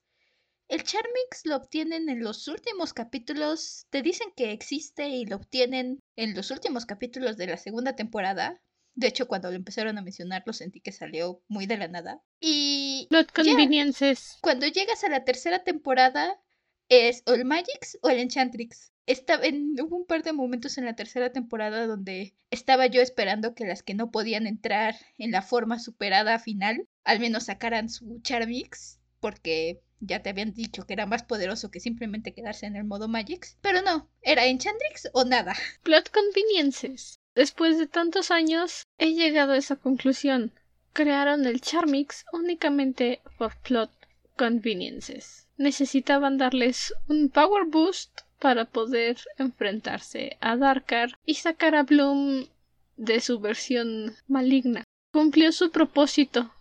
El Charmix lo obtienen en los últimos capítulos, te dicen que existe y lo obtienen en los últimos capítulos de la segunda temporada. De hecho, cuando lo empezaron a mencionar, lo sentí que salió muy de la nada. Y. Plot conveniences. Cuando llegas a la tercera temporada, es o el Magix o el Enchantrix. Estaba en, hubo un par de momentos en la tercera temporada donde estaba yo esperando que las que no podían entrar en la forma superada final, al menos sacaran su Charmix, porque ya te habían dicho que era más poderoso que simplemente quedarse en el modo Magix. Pero no, era Enchantrix o nada. Plot conveniences. Después de tantos años, he llegado a esa conclusión. Crearon el Charmix únicamente por plot conveniences. Necesitaban darles un power boost para poder enfrentarse a Darkar y sacar a Bloom de su versión maligna. Cumplió su propósito.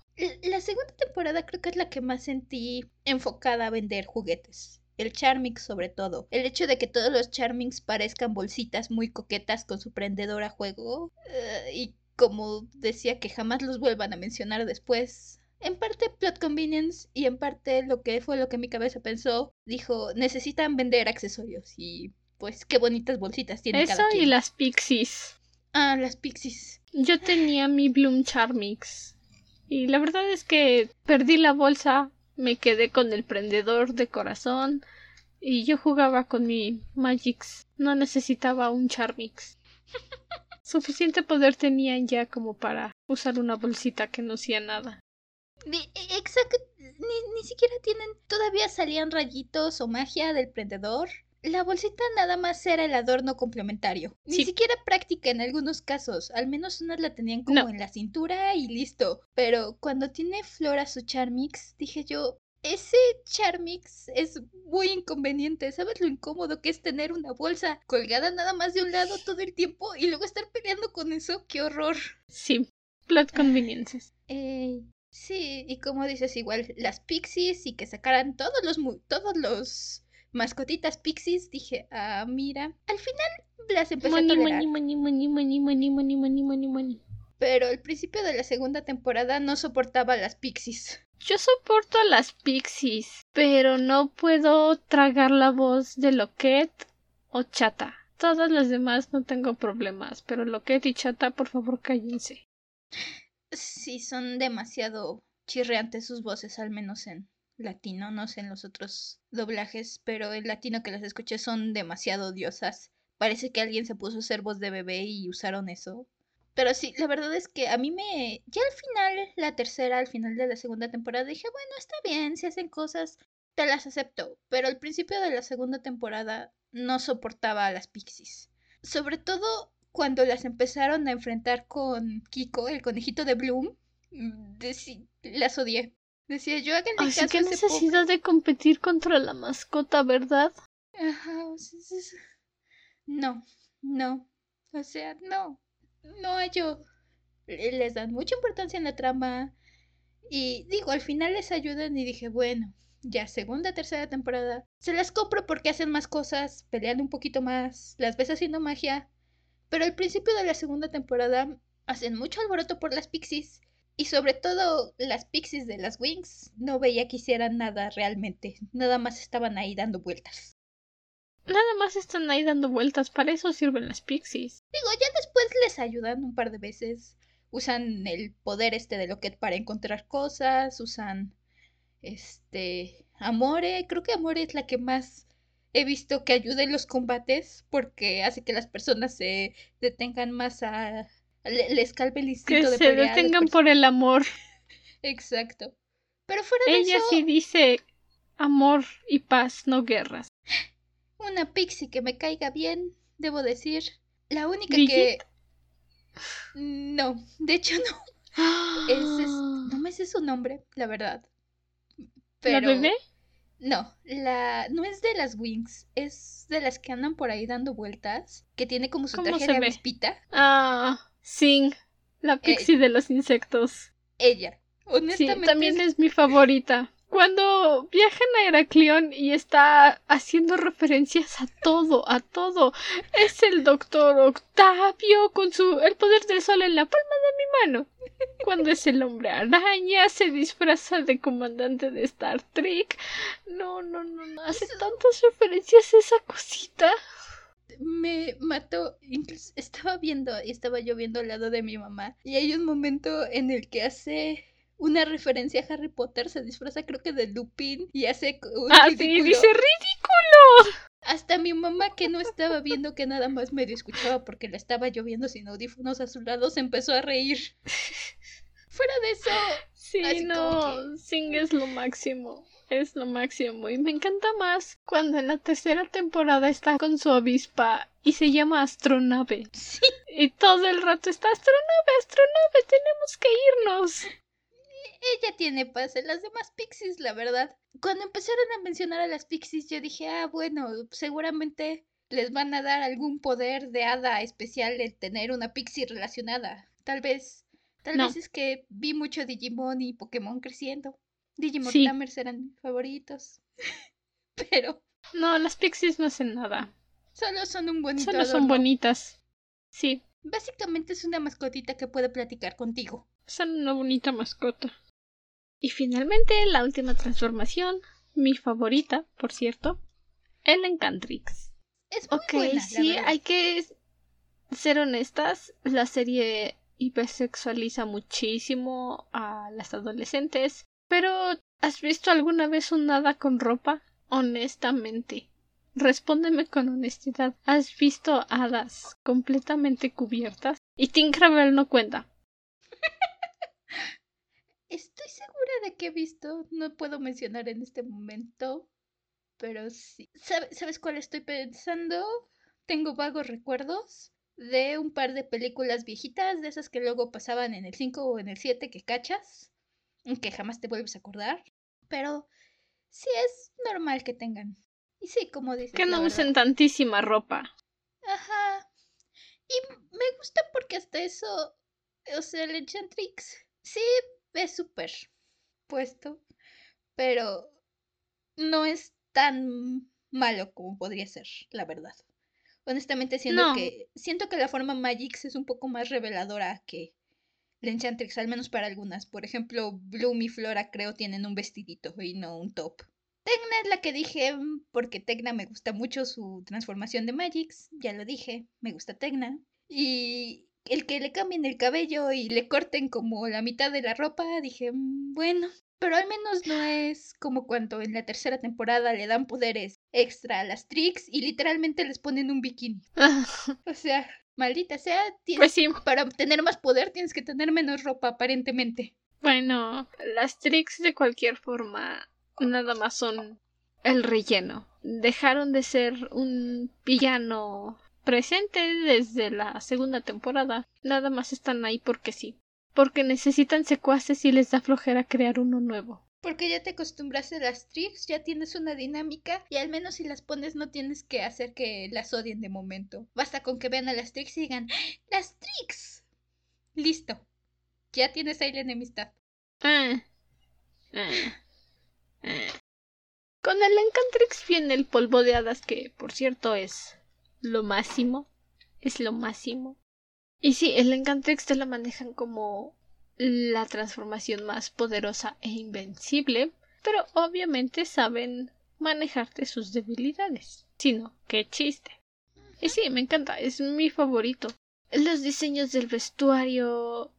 La segunda temporada creo que es la que más sentí enfocada a vender juguetes. El Charmix sobre todo. El hecho de que todos los Charmings parezcan bolsitas muy coquetas con su prendedor a juego. Eh, y como decía que jamás los vuelvan a mencionar después en parte plot convenience y en parte lo que fue lo que mi cabeza pensó, dijo, necesitan vender accesorios y pues qué bonitas bolsitas tiene Eso cada quien. y las pixies. Ah, las pixies. Yo tenía mi Bloom Charmix y la verdad es que perdí la bolsa, me quedé con el prendedor de corazón y yo jugaba con mi Magix. No necesitaba un Charmix. Suficiente poder tenía ya como para usar una bolsita que no hacía nada. E, exacto, ni, ni siquiera tienen, todavía salían rayitos o magia del prendedor. La bolsita nada más era el adorno complementario. Ni Sí. siquiera práctica en algunos casos. Al menos unas la tenían como No. en la cintura y listo. Pero cuando tiene Flora su Charmix, dije yo, ese Charmix es muy inconveniente. ¿Sabes lo incómodo que es tener una bolsa colgada nada más de un lado todo el tiempo y luego estar peleando con eso? ¡Qué horror! Sí, plot conveniences. Eh, sí, y como dices, igual las pixies y que sacaran todos los mu- todos los mascotitas pixies, dije, ah, mira. Al final las empecé money, a tolerar. Money, Pero al principio de la segunda temporada no soportaba las pixies. Yo soporto a las pixies, pero no puedo tragar la voz de Loquet o Chata. Todas las demás no tengo problemas, pero Loquet y Chata, por favor, cállense. Sí, son demasiado chirreantes sus voces, al menos en latino, no sé en los otros doblajes, pero en latino que las escuché son demasiado odiosas. Parece que alguien se puso voz de bebé y usaron eso. Pero sí, la verdad es que a mí me... Ya al final, la tercera, al final de la segunda temporada, dije, bueno, está bien, si hacen cosas, te las acepto. Pero al principio de la segunda temporada no soportaba a las pixies. Sobre todo cuando las empezaron a enfrentar con Kiko, el conejito de Bloom, mm, las odié. Decía yo, háganle Así caso que a ese necesidad de competir contra la mascota, ¿verdad? pobre". Ajá, sí, sí. No, no. O sea, no. No hallo. Les dan mucha importancia en la trama. Y digo, al final les ayudan y dije, bueno, ya segunda, tercera temporada. Se las compro porque hacen más cosas, pelean un poquito más, las ves haciendo magia. Pero al principio de la segunda temporada hacen mucho alboroto por las pixies. Y sobre todo las pixies de las Wings no veía que hicieran nada realmente. Nada más estaban ahí dando vueltas. Nada más están ahí dando vueltas, para eso sirven las pixies. Digo, ya después les ayudan un par de veces. Usan el poder este de Locket para encontrar cosas, usan este Amore, creo que Amore es la que más he visto que ayuda en los combates porque hace que las personas se detengan más a les calve el instinto que se detengan por el amor. Exacto. Pero fuera de Ella eso... sí dice amor y paz, no guerras. Una pixie que me caiga bien, debo decir. La única que... No, de hecho no. Es, no me sé su nombre, la verdad. Pero... ¿La bebé? No, la no es de las Wings, es de las que andan por ahí dando vueltas, que tiene como su traje de avispita. Ah, Sing, la eh, pixie de los insectos. Ella, honestamente. Sí, también es mi favorita cuando viajan a Heracleón y está haciendo referencias a todo, a todo. Es el doctor Octavio con su el poder del sol en la palma de mi mano. Cuando es el hombre araña, se disfraza de comandante de Star Trek. No, no, no, no. Hace tantas referencias a esa cosita. Me mató. Incluso estaba viendo, y estaba yo viendo al lado de mi mamá. Y hay un momento en el que hace una referencia a Harry Potter, se disfraza creo que de Lupin y hace un ah, sí, dice ridículo. Hasta mi mamá que no estaba viendo que nada más medio escuchaba porque la estaba lloviendo sin audífonos a su lado se empezó a reír. Fuera de eso. Sí, no, Sing es lo máximo. Es lo máximo. Y me encanta más cuando en la tercera temporada está con su avispa y se llama Astronave. Sí. Y todo el rato está Astronave, Astronave, tenemos que irnos ella tiene paz en las demás pixies, la verdad. Cuando empezaron a mencionar a las pixies, yo dije, ah, bueno, seguramente les van a dar algún poder de hada especial el tener una pixie relacionada. Tal vez, tal vez es que vi mucho Digimon y Pokémon creciendo. Digimon sí. Tamers eran mis favoritos. Pero. No, las pixies no hacen nada. Solo son un bonito. Solo son bonitas. Sí. Básicamente es una mascotita que puede platicar contigo. Son una bonita mascota. Y finalmente la última transformación, mi favorita, por cierto, el Encantrix. Es muy buena, sí, hay que ser honestas, la serie hipersexualiza muchísimo a las adolescentes, pero ¿has visto alguna vez un hada con ropa? Honestamente. Respóndeme con honestidad. ¿Has visto hadas completamente cubiertas? Y Tinkerbell no cuenta. Estoy segura de que he visto, no puedo mencionar en este momento, pero sí. ¿Sabes cuál estoy pensando? Tengo vagos recuerdos de un par de películas viejitas, de esas que luego pasaban en el 5 o en el 7 que cachas, que jamás te vuelves a acordar, pero sí es normal que tengan. Y sí, como dices. Que no usen tantísima ropa. Ajá. Y me gusta porque hasta eso, o sea, el Enchantrix, sí, es súper puesto, pero no es tan malo como podría ser, la verdad. Honestamente siento que siento que la forma Magix es un poco más reveladora que Enchantrix, al menos para algunas. Por ejemplo, Bloom y Flora creo tienen un vestidito y no un top. Tecna es la que dije porque Tecna me gusta mucho su transformación de Magix, ya lo dije, me gusta Tecna. Y el que le cambien el cabello y le corten como la mitad de la ropa, dije, mm, bueno, pero al menos no es como cuando en la tercera temporada le dan poderes extra a las Trix y literalmente les ponen un bikini. o sea, maldita sea, pues para tener más poder tienes que tener menos ropa aparentemente. Bueno, las Trix de cualquier forma nada más son el relleno. Dejaron de ser un villano presente desde la segunda temporada. Nada más están ahí porque sí. Porque necesitan secuaces y les da flojera crear uno nuevo. Porque ya te acostumbraste a las tricks, ya tienes una dinámica y al menos si las pones no tienes que hacer que las odien de momento. Basta con que vean a las tricks y digan ¡Ah! ¡Las tricks! Listo. Ya tienes ahí la enemistad. Ah. Ah. Con el Encantrix viene el polvo de hadas que, por cierto, es lo máximo. Es lo máximo. Y sí, el Encantrix te lo manejan como la transformación más poderosa e invencible, pero obviamente saben manejarte sus debilidades. Si no, qué chiste. Y sí, me encanta, es mi favorito. Los diseños del vestuario,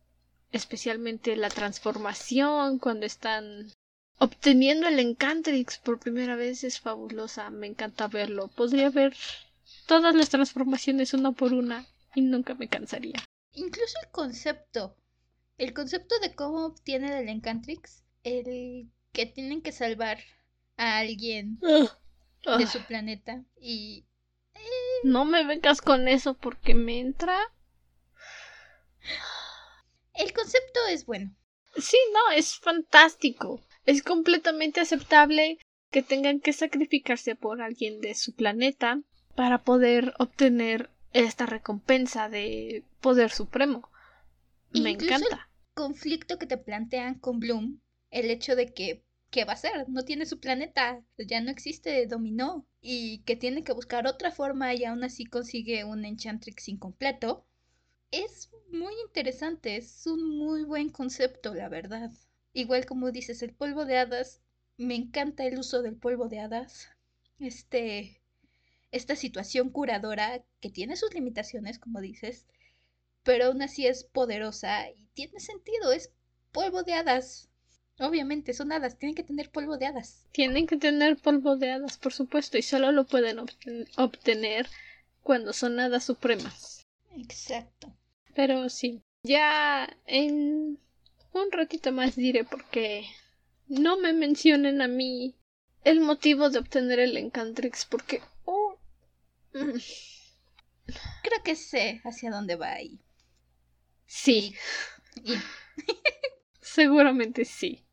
especialmente la transformación cuando están obteniendo el Encantrix por primera vez es fabulosa, me encanta verlo. Podría ver todas las transformaciones una por una y nunca me cansaría. Incluso el concepto, el concepto de cómo obtienen el Encantrix, el que tienen que salvar a alguien de su planeta y... Eh, no me vengas con eso porque me entra... El concepto es bueno. Sí, no, es fantástico. Es completamente aceptable que tengan que sacrificarse por alguien de su planeta para poder obtener esta recompensa de poder supremo. Me encanta. El conflicto que te plantean con Bloom, el hecho de que ¿qué va a hacer? No tiene su planeta, ya no existe Dominó y que tiene que buscar otra forma y aún así consigue un Enchantrix incompleto. Es muy interesante, es un muy buen concepto, la verdad. Igual como dices, el polvo de hadas, me encanta el uso del polvo de hadas. Este esta situación curadora que tiene sus limitaciones, como dices, pero aún así es poderosa y tiene sentido, es polvo de hadas. Obviamente, son hadas, tienen que tener polvo de hadas. Tienen que tener polvo de hadas, por supuesto, y solo lo pueden obtener cuando son hadas supremas. Exacto. Pero sí, ya en un ratito más diré porque no me mencionen a mí el motivo de obtener el Encantrix, porque Creo que sé hacia dónde va ahí. Sí. Seguramente sí.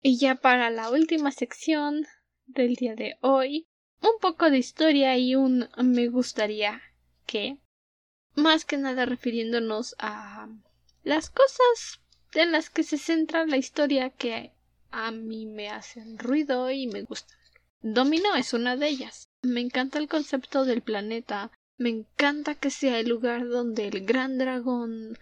Y ya para la última sección del día de hoy, un poco de historia y un me gustaría que, más que nada refiriéndonos a las cosas en las que se centra la historia que a mí me hacen ruido y me gustan. Dominó es una de ellas. Me encanta el concepto del planeta, me encanta que sea el lugar donde el gran dragón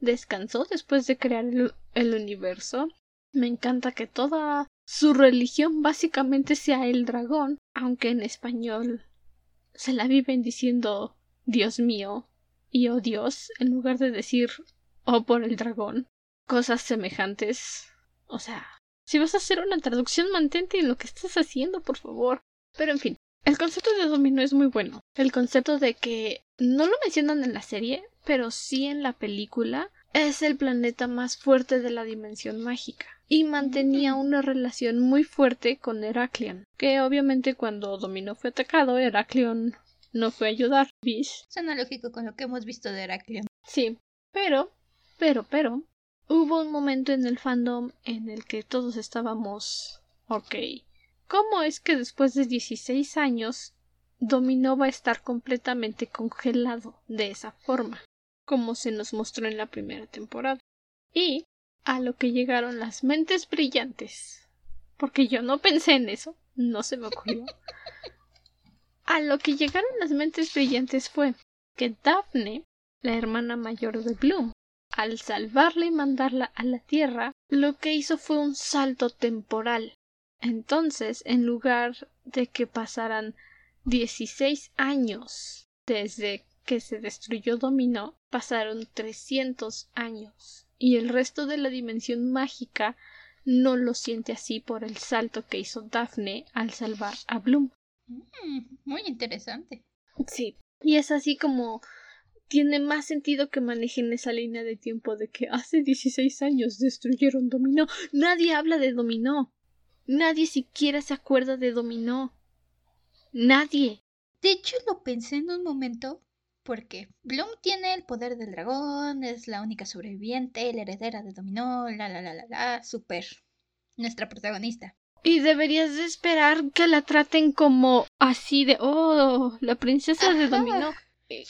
descansó después de crear el, el universo. Me encanta que toda su religión básicamente sea el dragón, aunque en español se la viven diciendo Dios mío y oh Dios en lugar de decir oh por el dragón cosas semejantes. O sea, si vas a hacer una traducción, mantente en lo que estás haciendo, por favor. Pero en fin, el concepto de dominó es muy bueno. El concepto de que no lo mencionan en la serie, pero sí en la película, es el planeta más fuerte de la dimensión mágica y mantenía una relación muy fuerte con Heracleon, que obviamente cuando Dominó fue atacado, Heracleon no fue a ayudar. ¿Bish? Suena lógico con lo que hemos visto de Heracleon. Sí, pero, pero, pero, Hubo un momento en el fandom en el que todos estábamos. Ok. ¿Cómo es que después de 16 años Dominó va a estar completamente congelado de esa forma? Como se nos mostró en la primera temporada. Y a lo que llegaron las mentes brillantes. Porque yo no pensé en eso, no se me ocurrió. A lo que llegaron las mentes brillantes fue que Daphne, la hermana mayor de Bloom, al salvarla y mandarla a la Tierra, lo que hizo fue un salto temporal. Entonces, en lugar de que pasaran dieciséis años desde que se destruyó Dominó, pasaron trescientos años. Y el resto de la dimensión mágica no lo siente así por el salto que hizo Daphne al salvar a Bloom. Mm, muy interesante. Sí. Y es así como tiene más sentido que manejen esa línea de tiempo de que hace 16 años destruyeron Dominó. Nadie habla de Dominó. Nadie siquiera se acuerda de Dominó. Nadie. De hecho, lo pensé en un momento Porque Bloom tiene el poder del dragón, es la única sobreviviente, la heredera de Dominó, la la la la la, super. Nuestra protagonista. Y deberías de esperar que la traten como así de, oh, la princesa de Dominó.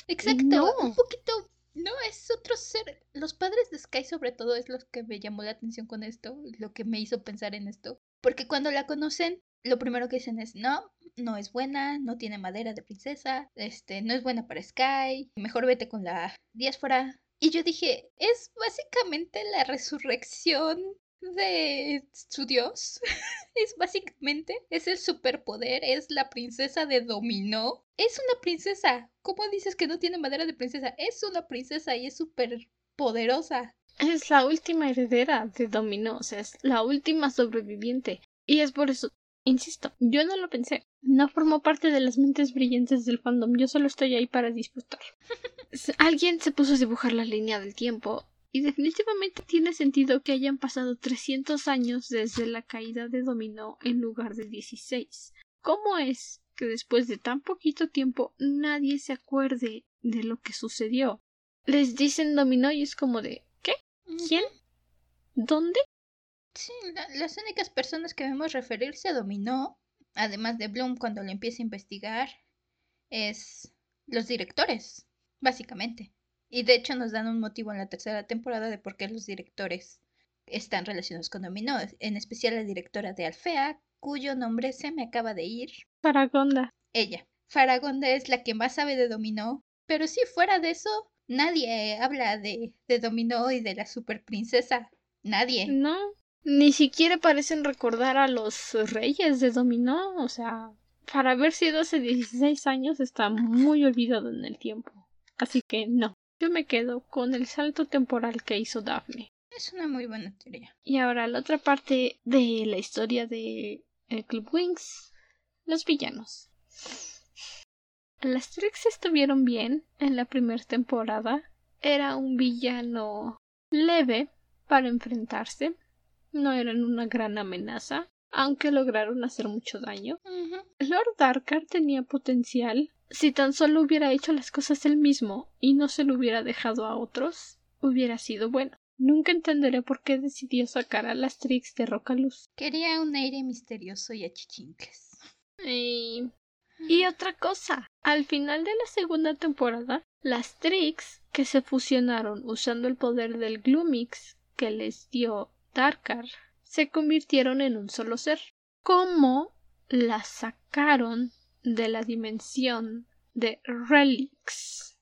Exacto, un poquito no, es otro ser. Los padres de Sky, sobre todo, es lo que me llamó la atención con esto, lo que me hizo pensar en esto. Porque cuando la conocen, lo primero que dicen es: No, no es buena, no tiene madera de princesa, este, no es buena para Sky, mejor vete con la diáspora. Y yo dije: Es básicamente la resurrección de su dios. es básicamente, es el superpoder, es la princesa de dominó. Es una princesa. ¿Cómo dices que no tiene madera de princesa? Es una princesa y es súper poderosa. Es la última heredera de dominó, o sea, es la última sobreviviente. Y es por eso, insisto, yo no lo pensé. No formó parte de las mentes brillantes del fandom, yo solo estoy ahí para disfrutar. Alguien se puso a dibujar la línea del tiempo y definitivamente tiene sentido que hayan pasado 300 años desde la caída de Dominó en lugar de 16. ¿Cómo es que después de tan poquito tiempo nadie se acuerde de lo que sucedió? Les dicen Dominó y es como de ¿qué? ¿Quién? ¿Dónde? Sí, las únicas personas que vemos referirse a Dominó, además de Bloom cuando lo empieza a investigar, es los directores, básicamente. Y de hecho nos dan un motivo en la tercera temporada de por qué los directores están relacionados con Dominó, en especial la directora de Alfea, cuyo nombre se me acaba de ir. Faragonda. Ella. Faragonda es la que más sabe de Dominó, pero si fuera de eso, nadie habla de, de Dominó y de la super princesa. Nadie. No, ni siquiera parecen recordar a los reyes de Dominó, o sea, para haber sido hace 16 años está muy olvidado en el tiempo. Así que no. Yo me quedo con el salto temporal que hizo Daphne. Es una muy buena teoría. Y ahora la otra parte de la historia de el Club Wings, los villanos. Las Trix estuvieron bien en la primera temporada. Era un villano leve para enfrentarse. No eran una gran amenaza, aunque lograron hacer mucho daño. Lord Darkar tenía potencial, si tan solo hubiera hecho las cosas él mismo y no se lo hubiera dejado a otros, hubiera sido bueno. Nunca entenderé por qué decidió sacar a las Trix de Rocaluz. Quería un aire misterioso y achichincles. Y... y otra cosa, al final de la segunda temporada, las Trix que se fusionaron usando el poder del Gloomix que les dio Darkar, se convirtieron en un solo ser. ¿Cómo las sacaron de la dimensión de Relics.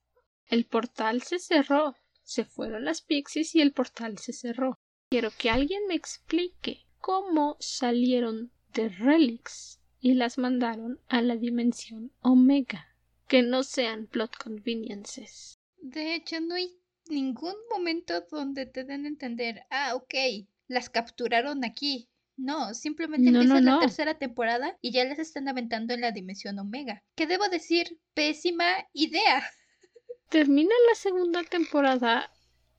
El portal se cerró, se fueron las pixies y el portal se cerró. Quiero que alguien me explique cómo salieron de Relics y las mandaron a la dimensión Omega. Que no sean plot conveniences. De hecho, no hay ningún momento donde te den a entender, ah, ok, las capturaron aquí. No, simplemente empieza la tercera temporada y ya las están aventando en la dimensión Omega. ¿Qué debo decir? Pésima idea. Termina la segunda temporada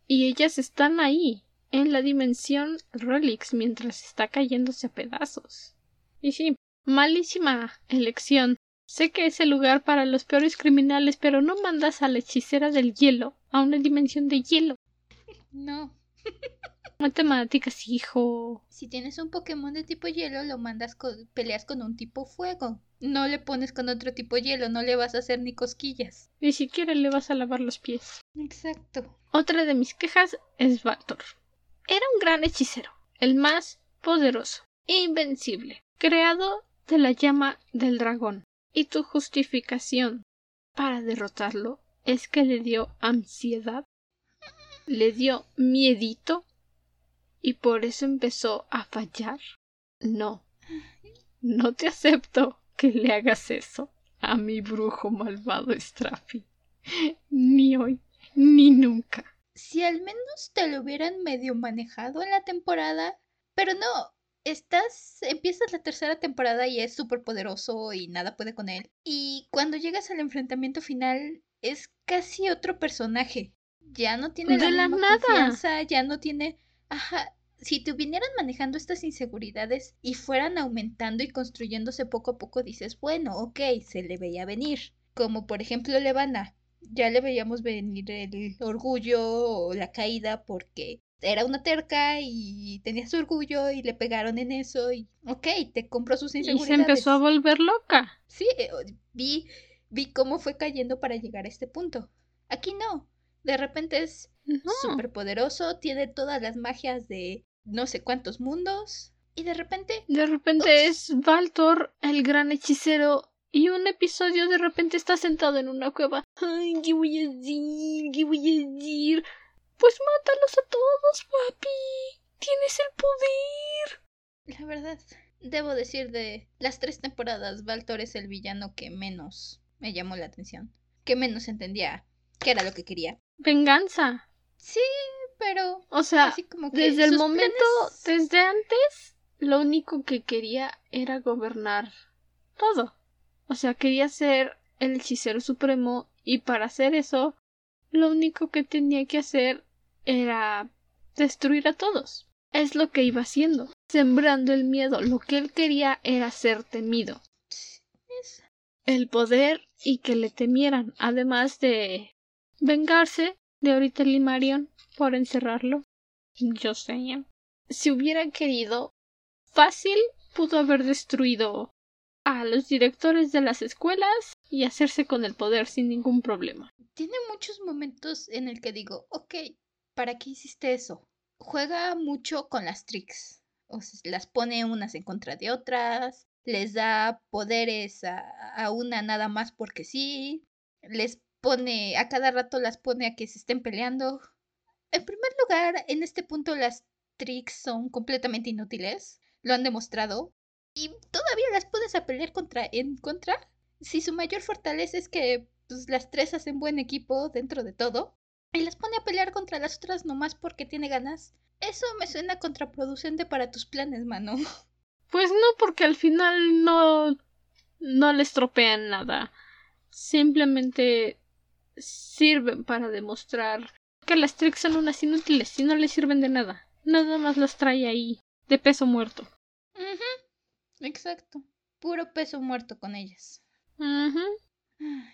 y ellas están ahí, en la dimensión Relics, mientras está cayéndose a pedazos. Y sí, malísima elección. Sé que es el lugar para los peores criminales, pero no mandas a la hechicera del hielo a una dimensión de hielo. No. Matemáticas, hijo. Si tienes un Pokémon de tipo hielo, lo mandas con, peleas con un tipo fuego. No le pones con otro tipo hielo, no le vas a hacer ni cosquillas. Ni siquiera le vas a lavar los pies. Exacto. Otra de mis quejas es Valtor. Era un gran hechicero, el más poderoso, invencible, creado de la llama del dragón. Y tu justificación para derrotarlo es que le dio ansiedad, le dio miedito y por eso empezó a fallar. No, no te acepto que le hagas eso a mi brujo malvado Strafi. Ni hoy, ni nunca. Si al menos te lo hubieran medio manejado en la temporada, pero no, estás, empiezas la tercera temporada y es súper poderoso y nada puede con él. Y cuando llegas al enfrentamiento final, es casi otro personaje. Ya no tiene la, misma nada. confianza, ya no tiene Ajá, si te vinieran manejando estas inseguridades y fueran aumentando y construyéndose poco a poco, dices, bueno, ok, se le veía venir. Como por ejemplo Levana. ya le veíamos venir el orgullo o la caída porque era una terca y tenía su orgullo y le pegaron en eso y ok, te compró sus inseguridades. Y se empezó a volver loca. Sí, eh, vi, vi cómo fue cayendo para llegar a este punto. Aquí no. De repente es súper poderoso, tiene todas las magias de no sé cuántos mundos y de repente... De repente es Valtor, el gran hechicero y un episodio de repente está sentado en una cueva. Ay, ¿qué voy a decir? ¿Qué voy a decir? Pues mátalos a todos, papi. Tienes el poder. La verdad, debo decir de las tres temporadas, Valtor es el villano que menos me llamó la atención. Que menos entendía qué era lo que quería. Venganza. Sí, pero... O sea, desde el momento, desde antes, lo único que quería era gobernar todo. O sea, quería ser el hechicero supremo y para hacer eso, lo único que tenía que hacer era destruir a todos. Es lo que iba haciendo, sembrando el miedo. Lo que él quería era ser temido. El poder y que le temieran, además de vengarse de ahorita Limarion por encerrarlo. Yo sé. Si hubiera querido, fácil pudo haber destruido a los directores de las escuelas y hacerse con el poder sin ningún problema. Tiene muchos momentos en el que digo, ok, ¿para qué hiciste eso? Juega mucho con las tricks. O sea, las pone unas en contra de otras, les da poderes a, a, una nada más porque sí, les pone, a cada rato las pone a que se estén peleando. En primer lugar, en este punto las tricks son completamente inútiles, lo han demostrado, y todavía las pones a pelear contra en contra. Si su mayor fortaleza es que pues, las tres hacen buen equipo dentro de todo, y las pone a pelear contra las otras nomás porque tiene ganas. Eso me suena contraproducente para tus planes, mano. Pues no, porque al final no. no les tropean nada. Simplemente sirven para demostrar que las tricks son unas inútiles y no les sirven de nada. Nada más las trae ahí, de peso muerto. Exacto. Puro peso muerto con ellas.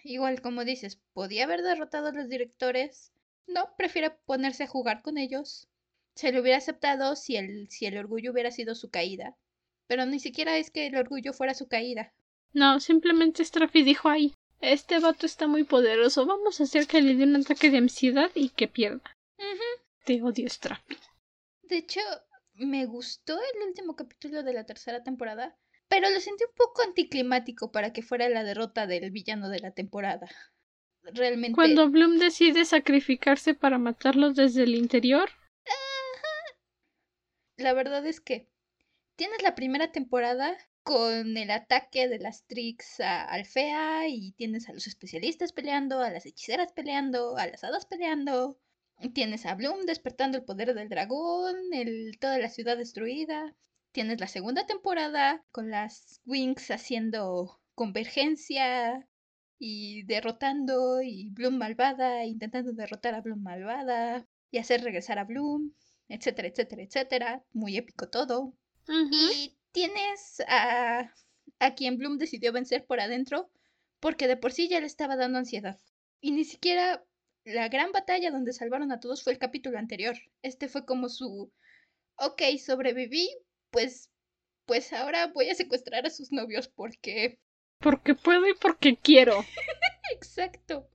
Igual como dices, podía haber derrotado a los directores no, prefiere ponerse a jugar con ellos. Se lo hubiera aceptado si el, si el orgullo hubiera sido su caída. Pero ni siquiera es que el orgullo fuera su caída. No, simplemente Straffy dijo ahí, este vato está muy poderoso, vamos a hacer que le dé un ataque de ansiedad y que pierda. Te odio, Straffy. De hecho, me gustó el último capítulo de la tercera temporada, pero lo sentí un poco anticlimático para que fuera la derrota del villano de la temporada realmente. Cuando Bloom decide sacrificarse para matarlos desde el interior. La verdad es que tienes la primera temporada con el ataque de las Trix a Alfea y tienes a los especialistas peleando, a las hechiceras peleando, a las hadas peleando. Tienes a Bloom despertando el poder del dragón, el, toda la ciudad destruida. Tienes la segunda temporada con las Wings haciendo convergencia y derrotando y Bloom malvada, intentando derrotar a Bloom malvada y hacer regresar a Bloom, etcétera, etcétera, etcétera. Muy épico todo. Y tienes a, a quien Bloom decidió vencer por adentro porque de por sí ya le estaba dando ansiedad. Y ni siquiera la gran batalla donde salvaron a todos fue el capítulo anterior. Este fue como su... Ok, sobreviví, pues... Pues ahora voy a secuestrar a sus novios porque porque puedo y porque quiero. Exacto.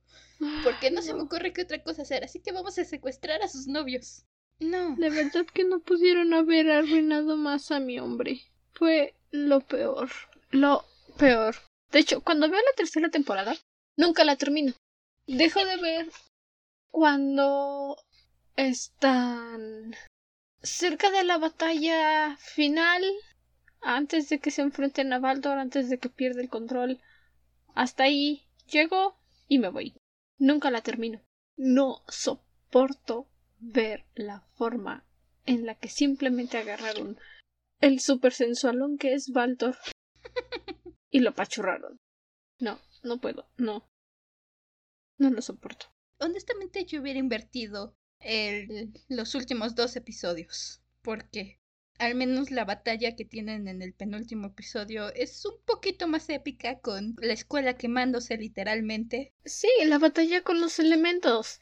Porque no, se me ocurre qué otra cosa hacer, así que vamos a secuestrar a sus novios. No. De verdad que no pudieron haber arruinado más a mi hombre. Fue lo peor. Lo peor. De hecho, cuando veo la tercera temporada, nunca la termino. Dejo de ver cuando están cerca de la batalla final antes de que se enfrenten a Baldor, antes de que pierda el control. Hasta ahí llego y me voy. Nunca la termino. No soporto ver la forma en la que simplemente agarraron el super sensualón que es Baldor y lo pachurraron. No, no puedo, no. No lo soporto. Honestamente yo hubiera invertido el, los últimos dos episodios. Porque al menos la batalla que tienen en el penúltimo episodio es un poquito más épica con la escuela quemándose literalmente. Sí, la batalla con los elementos.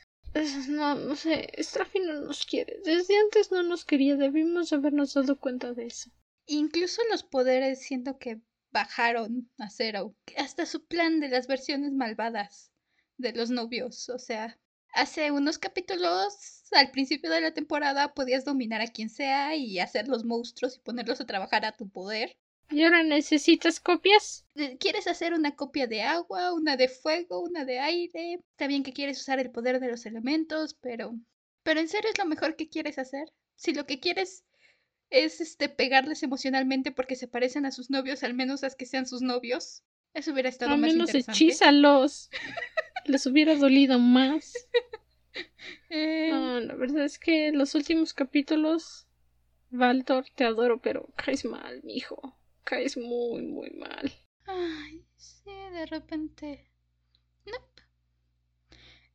No, no sé, Strafi no nos quiere. Desde antes no nos quería, debimos habernos dado cuenta de eso. Incluso los poderes siento que bajaron a cero. Hasta su plan de las versiones malvadas de los novios, o sea, hace unos capítulos, al principio de la temporada, podías dominar a quien sea y hacer los monstruos y ponerlos a trabajar a tu poder. ¿Y ahora necesitas copias? ¿Quieres hacer una copia de agua, una de fuego, una de aire? Está bien que quieres usar el poder de los elementos, pero... ¿Pero en serio es lo mejor que quieres hacer? Si lo que quieres es este pegarles emocionalmente porque se parecen a sus novios, al menos haz que sean sus novios. Eso hubiera estado al más menos interesante. hechízalos. Les hubiera dolido más. Eh, No, la verdad es que los últimos capítulos, Valtor, te adoro, pero caes mal, mijo. Caes muy, muy mal. Ay, sí, de repente. Nope.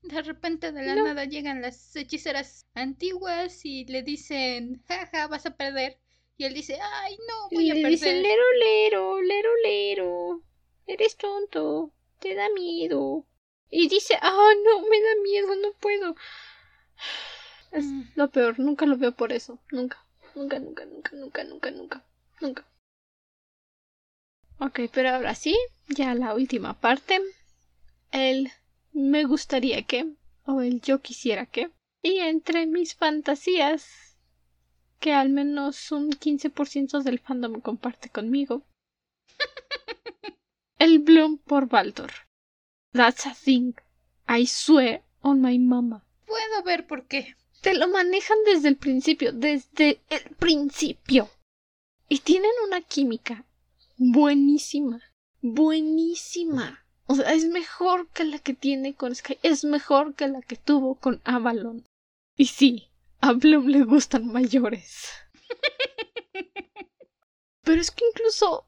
De repente de la No. nada llegan las hechiceras antiguas y le dicen, jaja, vas a perder. Y él dice, ay, no, voy Y a perder. dicen, lero, lero, lero, lero. Eres tonto. Te da miedo. Y dice, ah, no, me da miedo, no puedo. Es Mm. lo peor, nunca lo veo por eso. Nunca, nunca, nunca, nunca, nunca, nunca, nunca, nunca. Ok, pero ahora sí, ya la última parte. El me gustaría que, o el yo quisiera que. Y entre mis fantasías, que al menos un 15% del fandom comparte conmigo. el Bloom por Baltor. That's a thing. I swear on my mama. Puedo ver por qué. Te lo manejan desde el principio, desde el principio. Y tienen una química buenísima, buenísima. O sea, es mejor que la que tiene con Sky, es mejor que la que tuvo con Avalon. Y sí, a Bloom le gustan mayores. Pero es que incluso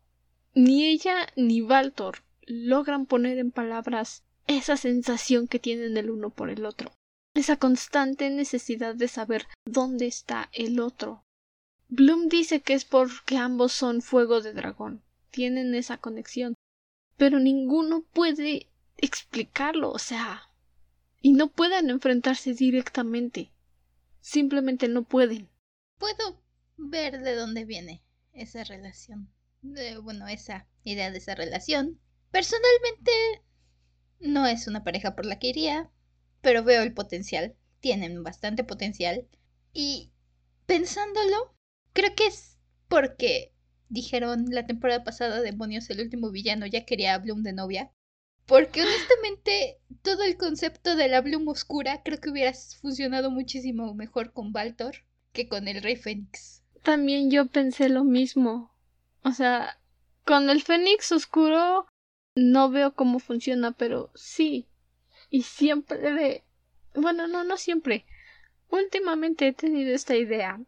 ni ella ni Baltor logran poner en palabras esa sensación que tienen el uno por el otro esa constante necesidad de saber dónde está el otro. Bloom dice que es porque ambos son fuego de dragón, tienen esa conexión, pero ninguno puede explicarlo, o sea, y no pueden enfrentarse directamente, simplemente no pueden. Puedo ver de dónde viene esa relación. Bueno, esa idea de esa relación. Personalmente, no es una pareja por la que iría, pero veo el potencial. Tienen bastante potencial. Y pensándolo, creo que es porque dijeron la temporada pasada, demonios, el último villano ya quería a Bloom de novia. Porque honestamente, todo el concepto de la Bloom oscura creo que hubiera funcionado muchísimo mejor con Baltor que con el Rey Fénix. También yo pensé lo mismo. O sea, con el Fénix oscuro no veo cómo funciona, pero sí. Y siempre... Bueno, no, no siempre. Últimamente he tenido esta idea.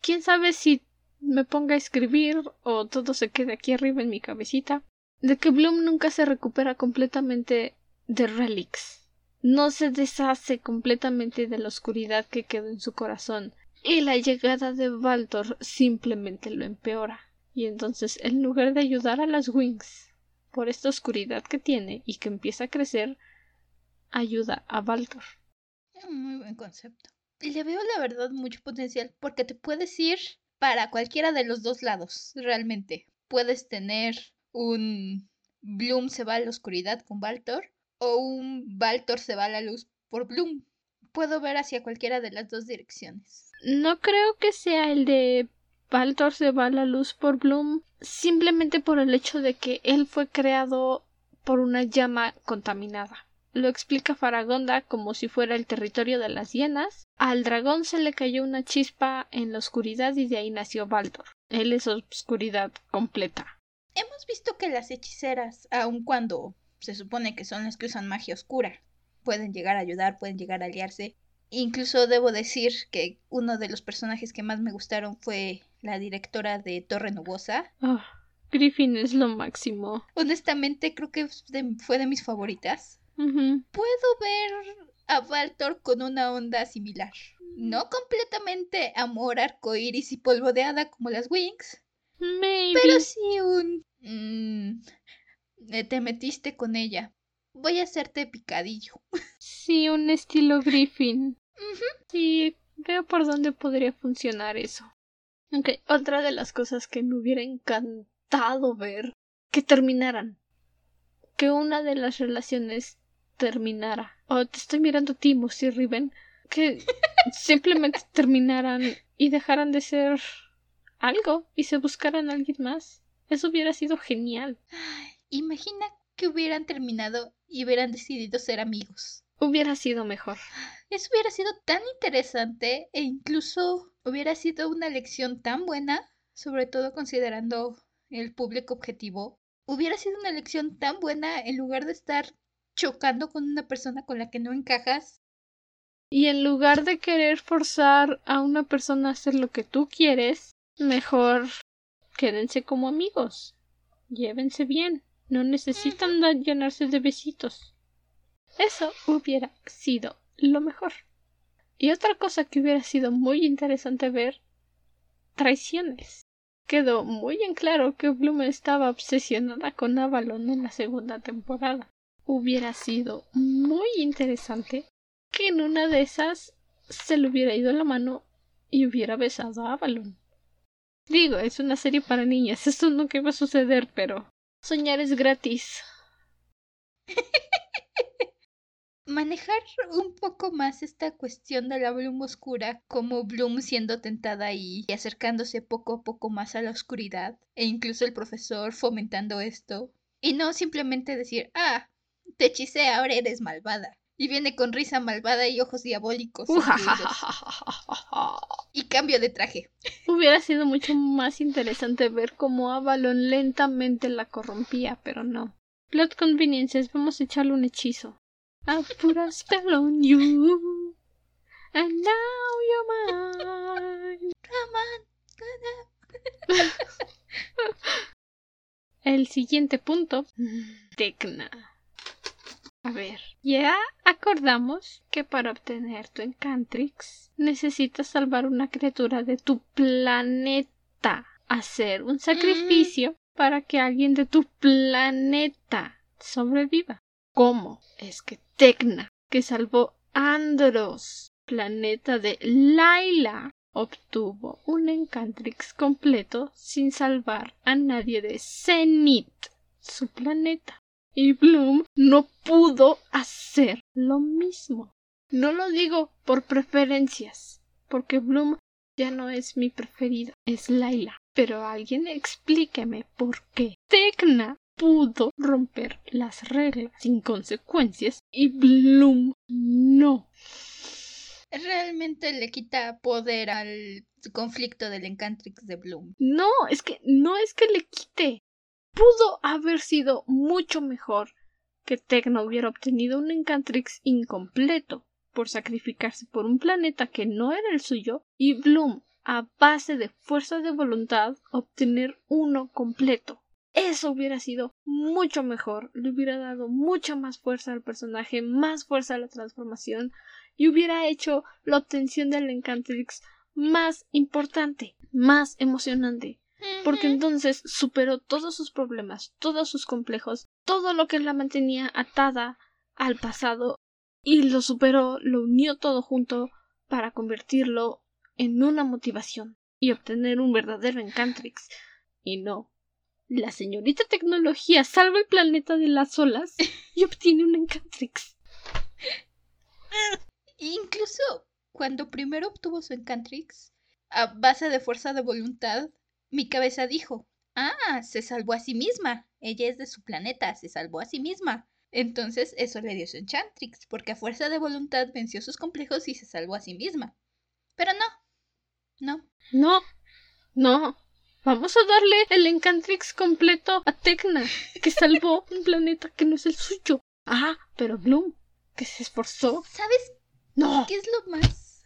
Quién sabe si me ponga a escribir o todo se quede aquí arriba en mi cabecita. De que Bloom nunca se recupera completamente de Relix. No se deshace completamente de la oscuridad que quedó en su corazón. Y la llegada de Baltor simplemente lo empeora. Y entonces, en lugar de ayudar a las Wings por esta oscuridad que tiene y que empieza a crecer, ayuda a Baltor. Muy buen concepto. Le veo la verdad mucho potencial porque te puedes ir para cualquiera de los dos lados, realmente. Puedes tener un Bloom se va a la oscuridad con Baltor o un Baltor se va a la luz por Bloom. Puedo ver hacia cualquiera de las dos direcciones. No creo que sea el de Baltor se va a la luz por Bloom, simplemente por el hecho de que él fue creado por una llama contaminada. Lo explica Faragonda como si fuera el territorio de las hienas. Al dragón se le cayó una chispa en la oscuridad y de ahí nació Baltor. Él es oscuridad completa. Hemos visto que las hechiceras, aun cuando se supone que son las que usan magia oscura, pueden llegar a ayudar, pueden llegar a aliarse. Incluso debo decir que uno de los personajes que más me gustaron fue la directora de Torre Nubosa. Ah, Griffin es lo máximo. Honestamente creo que fue de mis favoritas. Puedo ver a Valtor con una onda similar. No completamente amor, arcoíris y polvo de hada como las Wings, Maybe. pero sí un... mm, eh, te metiste con ella. Voy a hacerte picadillo. Sí, un estilo Griffin. Sí, veo por dónde podría funcionar eso. Ok, otra de las cosas que me hubiera encantado ver, que terminaran. Que una de las relaciones terminara. O te estoy mirando a ti, Mossy Riven. Que simplemente terminaran y dejaran de ser algo y se buscaran a alguien más. Eso hubiera sido genial. Imagina que hubieran terminado y hubieran decidido ser amigos. Hubiera sido mejor. Eso hubiera sido tan interesante e incluso hubiera sido una lección tan buena, sobre todo considerando el público objetivo. Hubiera sido una lección tan buena en lugar de estar chocando con una persona con la que no encajas. Y en lugar de querer forzar a una persona a hacer lo que tú quieres, mejor quédense como amigos. Llévense bien. No necesitan llenarse de besitos. Eso hubiera sido lo mejor. Y otra cosa que hubiera sido muy interesante ver, traiciones. Quedó muy en claro que Bloom estaba obsesionada con Avalon en la segunda temporada. Hubiera sido muy interesante que en una de esas se le hubiera ido la mano y hubiera besado a Avalon. Digo, es una serie para niñas, esto nunca iba a suceder, pero soñar es gratis. Manejar un poco más esta cuestión de la Bloom oscura, como Bloom siendo tentada y acercándose poco a poco más a la oscuridad, e incluso el profesor fomentando esto, y no simplemente decir, ah, te hechicé, ahora eres malvada. Y viene con risa malvada y ojos diabólicos. incluidos. y cambio de traje. Hubiera sido mucho más interesante ver cómo Avalon lentamente la corrompía, pero no. Plot conveniences, vamos a echarle un hechizo. A spell on you. And now you're mine. El siguiente punto. Tecna. A ver, ya acordamos que para obtener tu Encantrix necesitas salvar una criatura de tu planeta. Hacer un sacrificio para que alguien de tu planeta sobreviva. ¿Cómo? Es que Tecna, que salvó Andros, planeta de Laila, obtuvo un Encantrix completo sin salvar a nadie de Zenith, su planeta. Y Bloom no pudo hacer lo mismo. No lo digo por preferencias, porque Bloom ya no es mi preferida, es Laila. Pero alguien explíqueme por qué Tecna pudo romper las reglas sin consecuencias y Bloom no. Realmente le quita poder al conflicto del Encantrix de Bloom. No, es que no es que le quite. Pudo haber sido mucho mejor que Tecna hubiera obtenido un Encantrix incompleto por sacrificarse por un planeta que no era el suyo y Bloom, a base de fuerza de voluntad, obtener uno completo. Eso hubiera sido mucho mejor, le hubiera dado mucha más fuerza al personaje, más fuerza a la transformación y hubiera hecho la obtención del Encantrix más importante, más emocionante, porque entonces superó todos sus problemas, todos sus complejos, todo lo que la mantenía atada al pasado y lo superó, lo unió todo junto para convertirlo en una motivación y obtener un verdadero Encantrix. Y no, la señorita tecnología salva el planeta de las olas y obtiene un Encantrix. Incluso cuando primero obtuvo su Encantrix, a base de fuerza de voluntad, mi cabeza dijo, ah, se salvó a sí misma. Ella es de su planeta, se salvó a sí misma. Entonces eso le dio su Enchantrix, porque a fuerza de voluntad venció sus complejos y se salvó a sí misma. Pero no, no. No, no. Vamos a darle el Encantrix completo a Tecna, que salvó un planeta que no es el suyo. Ah, pero Bloom, que se esforzó. ¿Sabes No. qué es lo más?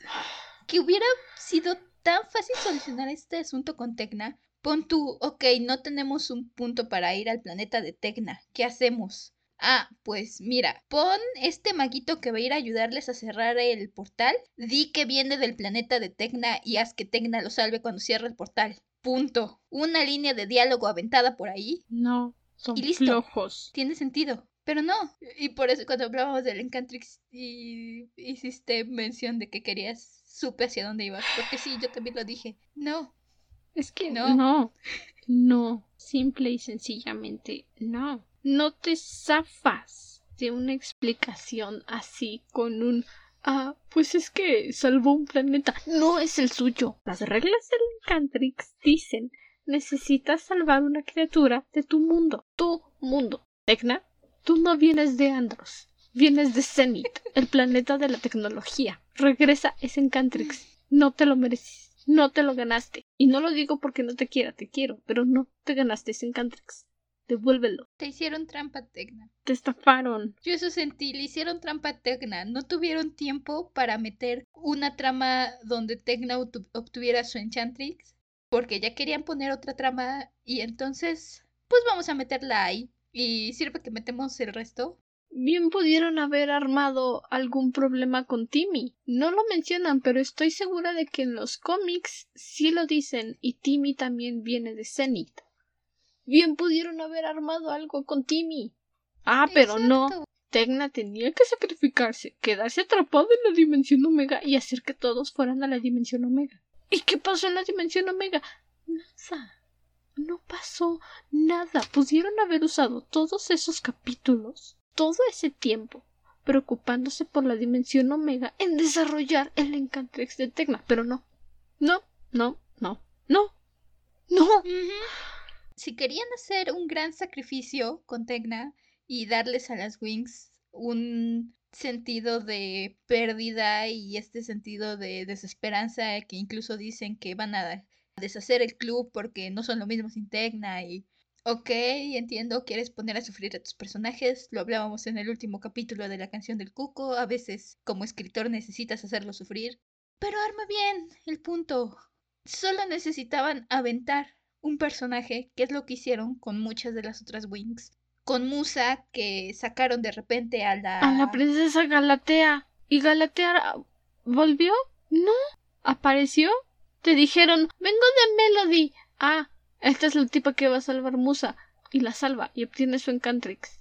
Que hubiera sido tan fácil solucionar este asunto con Tecna. Pon tú, ok, no tenemos un punto para ir al planeta de Tecna. ¿Qué hacemos? Ah, pues mira, pon este maguito que va a ir a ayudarles a cerrar el portal, di que viene del planeta de Tecna y haz que Tecna lo salve cuando cierre el portal. Punto. Una línea de diálogo aventada por ahí. No, son flojos. Tiene sentido. Pero no. Y por eso cuando hablábamos del Encantrix y hiciste mención de que querías, supe hacia dónde ibas. Porque sí, yo también lo dije. No. Es que no. No. No. Simple y sencillamente no. No te zafas de una explicación así con un Ah, pues es que salvó un planeta. No es el suyo. Las reglas del Encantrix dicen necesitas salvar una criatura de tu mundo. Tu mundo. Tecna, tú no vienes de Andros. Vienes de Zenith, el planeta de la tecnología. Regresa ese Encantrix. No te lo mereces. No te lo ganaste. Y no lo digo porque no te quiera, te quiero, pero no te ganaste ese Encantrix. Devuélvelo. Te hicieron trampa, Tecna. Te estafaron. Yo eso sentí, le hicieron trampa a Tecna. No tuvieron tiempo para meter una trama donde Tecna obtuviera su Enchantrix. Porque ya querían poner otra trama y entonces, pues vamos a meterla ahí. Y sirve que metemos el resto. Bien pudieron haber armado algún problema con Timmy. No lo mencionan, pero estoy segura de que en los cómics sí lo dicen y Timmy también viene de Zenith. Bien pudieron haber armado algo con Timmy. Ah, pero no. Tecna tenía que sacrificarse, quedarse atrapado en la dimensión Omega y hacer que todos fueran a la dimensión Omega. ¿Y qué pasó en la dimensión Omega? Nada. No pasó nada. Pudieron haber usado todos esos capítulos, todo ese tiempo, preocupándose por la dimensión Omega en desarrollar el Encantrix de Tecna, pero no. No, no, no, no. No si querían hacer un gran sacrificio con Tecna y darles a las Wings un sentido de pérdida y este sentido de desesperanza que incluso dicen que van a deshacer el club porque no son lo mismo sin Tecna y ok, entiendo, quieres poner a sufrir a tus personajes, lo hablábamos en el último capítulo de la canción del cuco, a veces como escritor necesitas hacerlo sufrir, pero arma bien el punto. Solo necesitaban aventar un personaje, que es lo que hicieron con muchas de las otras Wings. Con Musa, que sacaron de repente a la... A la princesa Galatea. ¿Y Galatea volvió? No. ¿Apareció? Te dijeron, vengo de Melody. Ah, esta es la tipa que va a salvar Musa. Y la salva y obtiene su Encantrix.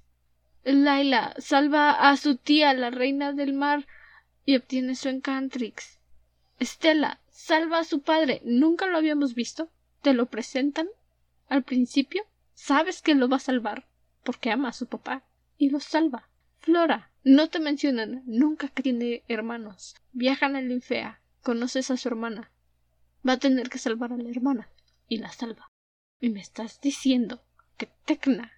Laila salva a su tía, la reina del mar, y obtiene su Encantrix. Estela salva a su padre. Nunca lo habíamos visto te lo presentan al principio, sabes que lo va a salvar porque ama a su papá y lo salva. Flora, no te mencionan nunca tiene hermanos. Viajan a Linfea, conoces a su hermana. Va a tener que salvar a la hermana y la salva. Y me estás diciendo que Tecna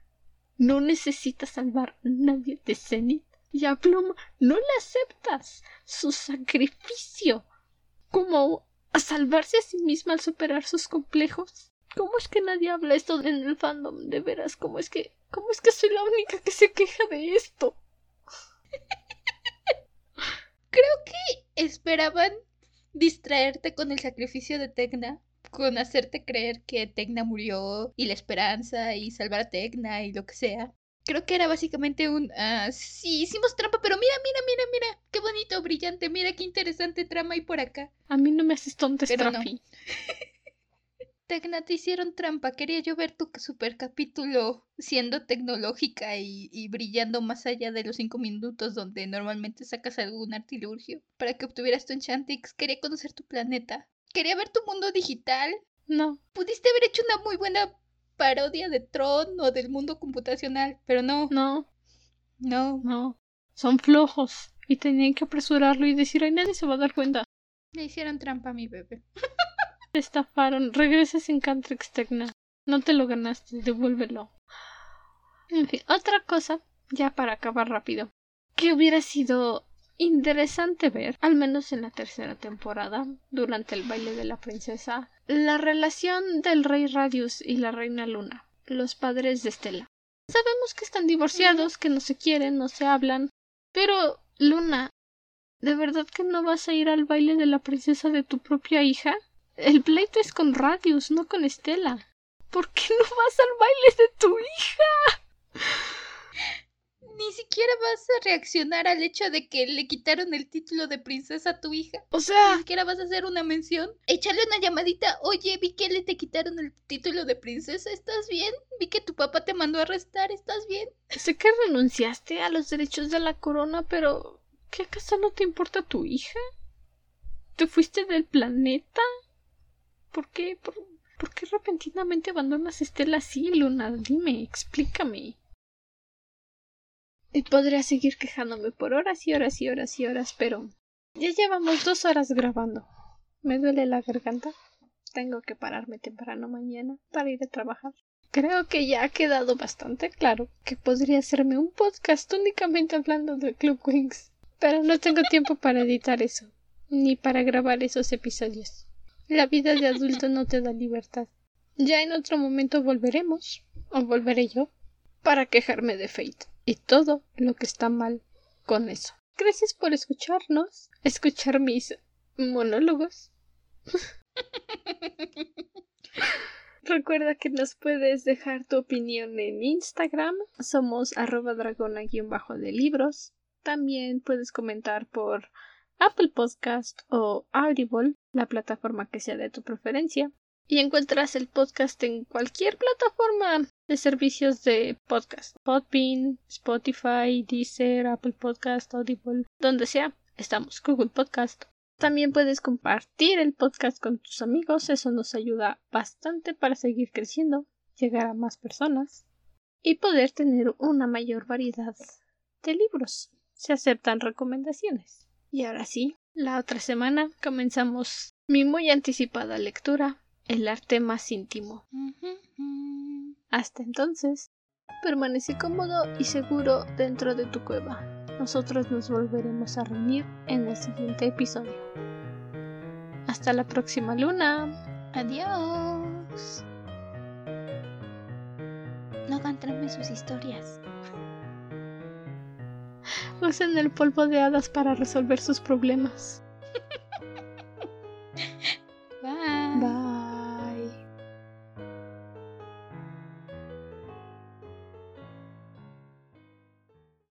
no necesita salvar a nadie de Zenith y a Plum no le aceptas su sacrificio como a salvarse a sí misma al superar sus complejos. ¿Cómo es que nadie habla esto en el fandom? De veras, ¿cómo es que, cómo es que soy la única que se queja de esto? Creo que esperaban distraerte con el sacrificio de Tecna, con hacerte creer que Tecna murió y la esperanza y salvar a Tecna y lo que sea. Creo que era básicamente un, ah, sí, hicimos trampa, pero mira, mira, mira, mira, qué bonito, brillante, mira qué interesante trama hay por acá. A mí no me haces tonto pero no. Tecna, te hicieron trampa. Quería yo ver tu super capítulo siendo tecnológica y, brillando más allá de los cinco minutos donde normalmente sacas algún artilugio para que obtuvieras tu Enchantix. Quería conocer tu planeta. Quería ver tu mundo digital. No. Pudiste haber hecho una muy buena parodia de Tron o del mundo computacional, pero no. No. No. No. Son flojos. Y tenían que apresurarlo y decir, ay, nadie se va a dar cuenta. Le hicieron trampa a mi bebé. Te estafaron. Regresas en Cantrix Tecna. No te lo ganaste, devuélvelo. En fin, otra cosa, ya para acabar rápido, que hubiera sido interesante ver, al menos en la tercera temporada, durante el baile de la princesa, la relación del rey Radius y la reina Luna, los padres de Estela. Sabemos que están divorciados, que no se quieren, no se hablan, pero Luna, ¿de verdad que no vas a ir al baile de la princesa de tu propia hija? El pleito es con Radius, no con Estela. ¿Por qué no vas al baile de tu hija? Ni siquiera vas a reaccionar al hecho de que le quitaron el título de princesa a tu hija. O sea, Ni siquiera vas a hacer una mención. Échale una llamadita. Oye, vi que le te quitaron el título de princesa. ¿Estás bien? Vi que tu papá te mandó a arrestar. ¿Estás bien? sé que renunciaste a los derechos de la corona, pero ¿qué acaso no te importa tu hija? ¿Te fuiste del planeta? ¿Por qué? ¿Por, por qué repentinamente abandonas a Estela así, Luna? Dime, explícame. Y podría seguir quejándome por horas y horas y horas y horas, pero ya llevamos dos horas grabando. Me duele la garganta. Tengo que pararme temprano mañana para ir a trabajar. Creo que ya ha quedado bastante claro que podría hacerme un podcast únicamente hablando de Club Wings. Pero no tengo tiempo para editar eso, ni para grabar esos episodios. La vida de adulto no te da libertad. Ya en otro momento volveremos, o volveré yo, para quejarme de Fate y todo lo que está mal con eso. Gracias por escucharnos, escuchar mis monólogos. Recuerda que nos puedes dejar tu opinión en Instagram. Somos arroba dragona-de libros. También puedes comentar por Apple Podcast o Audible, la plataforma que sea de tu preferencia. Y encuentras el podcast en cualquier plataforma de servicios de podcast. Podbean, Spotify, Deezer, Apple Podcast, Audible, donde sea. Estamos Google Podcast. También puedes compartir el podcast con tus amigos, eso nos ayuda bastante para seguir creciendo, llegar a más personas y poder tener una mayor variedad de libros. Se aceptan recomendaciones. Y ahora sí, la otra semana comenzamos mi muy anticipada lectura, El arte más íntimo. Hasta entonces, permanece cómodo y seguro dentro de tu cueva. Nosotros nos volveremos a reunir en el siguiente episodio. Hasta la próxima luna. Adiós. No hagan sus historias. Usen el polvo de hadas para resolver sus problemas.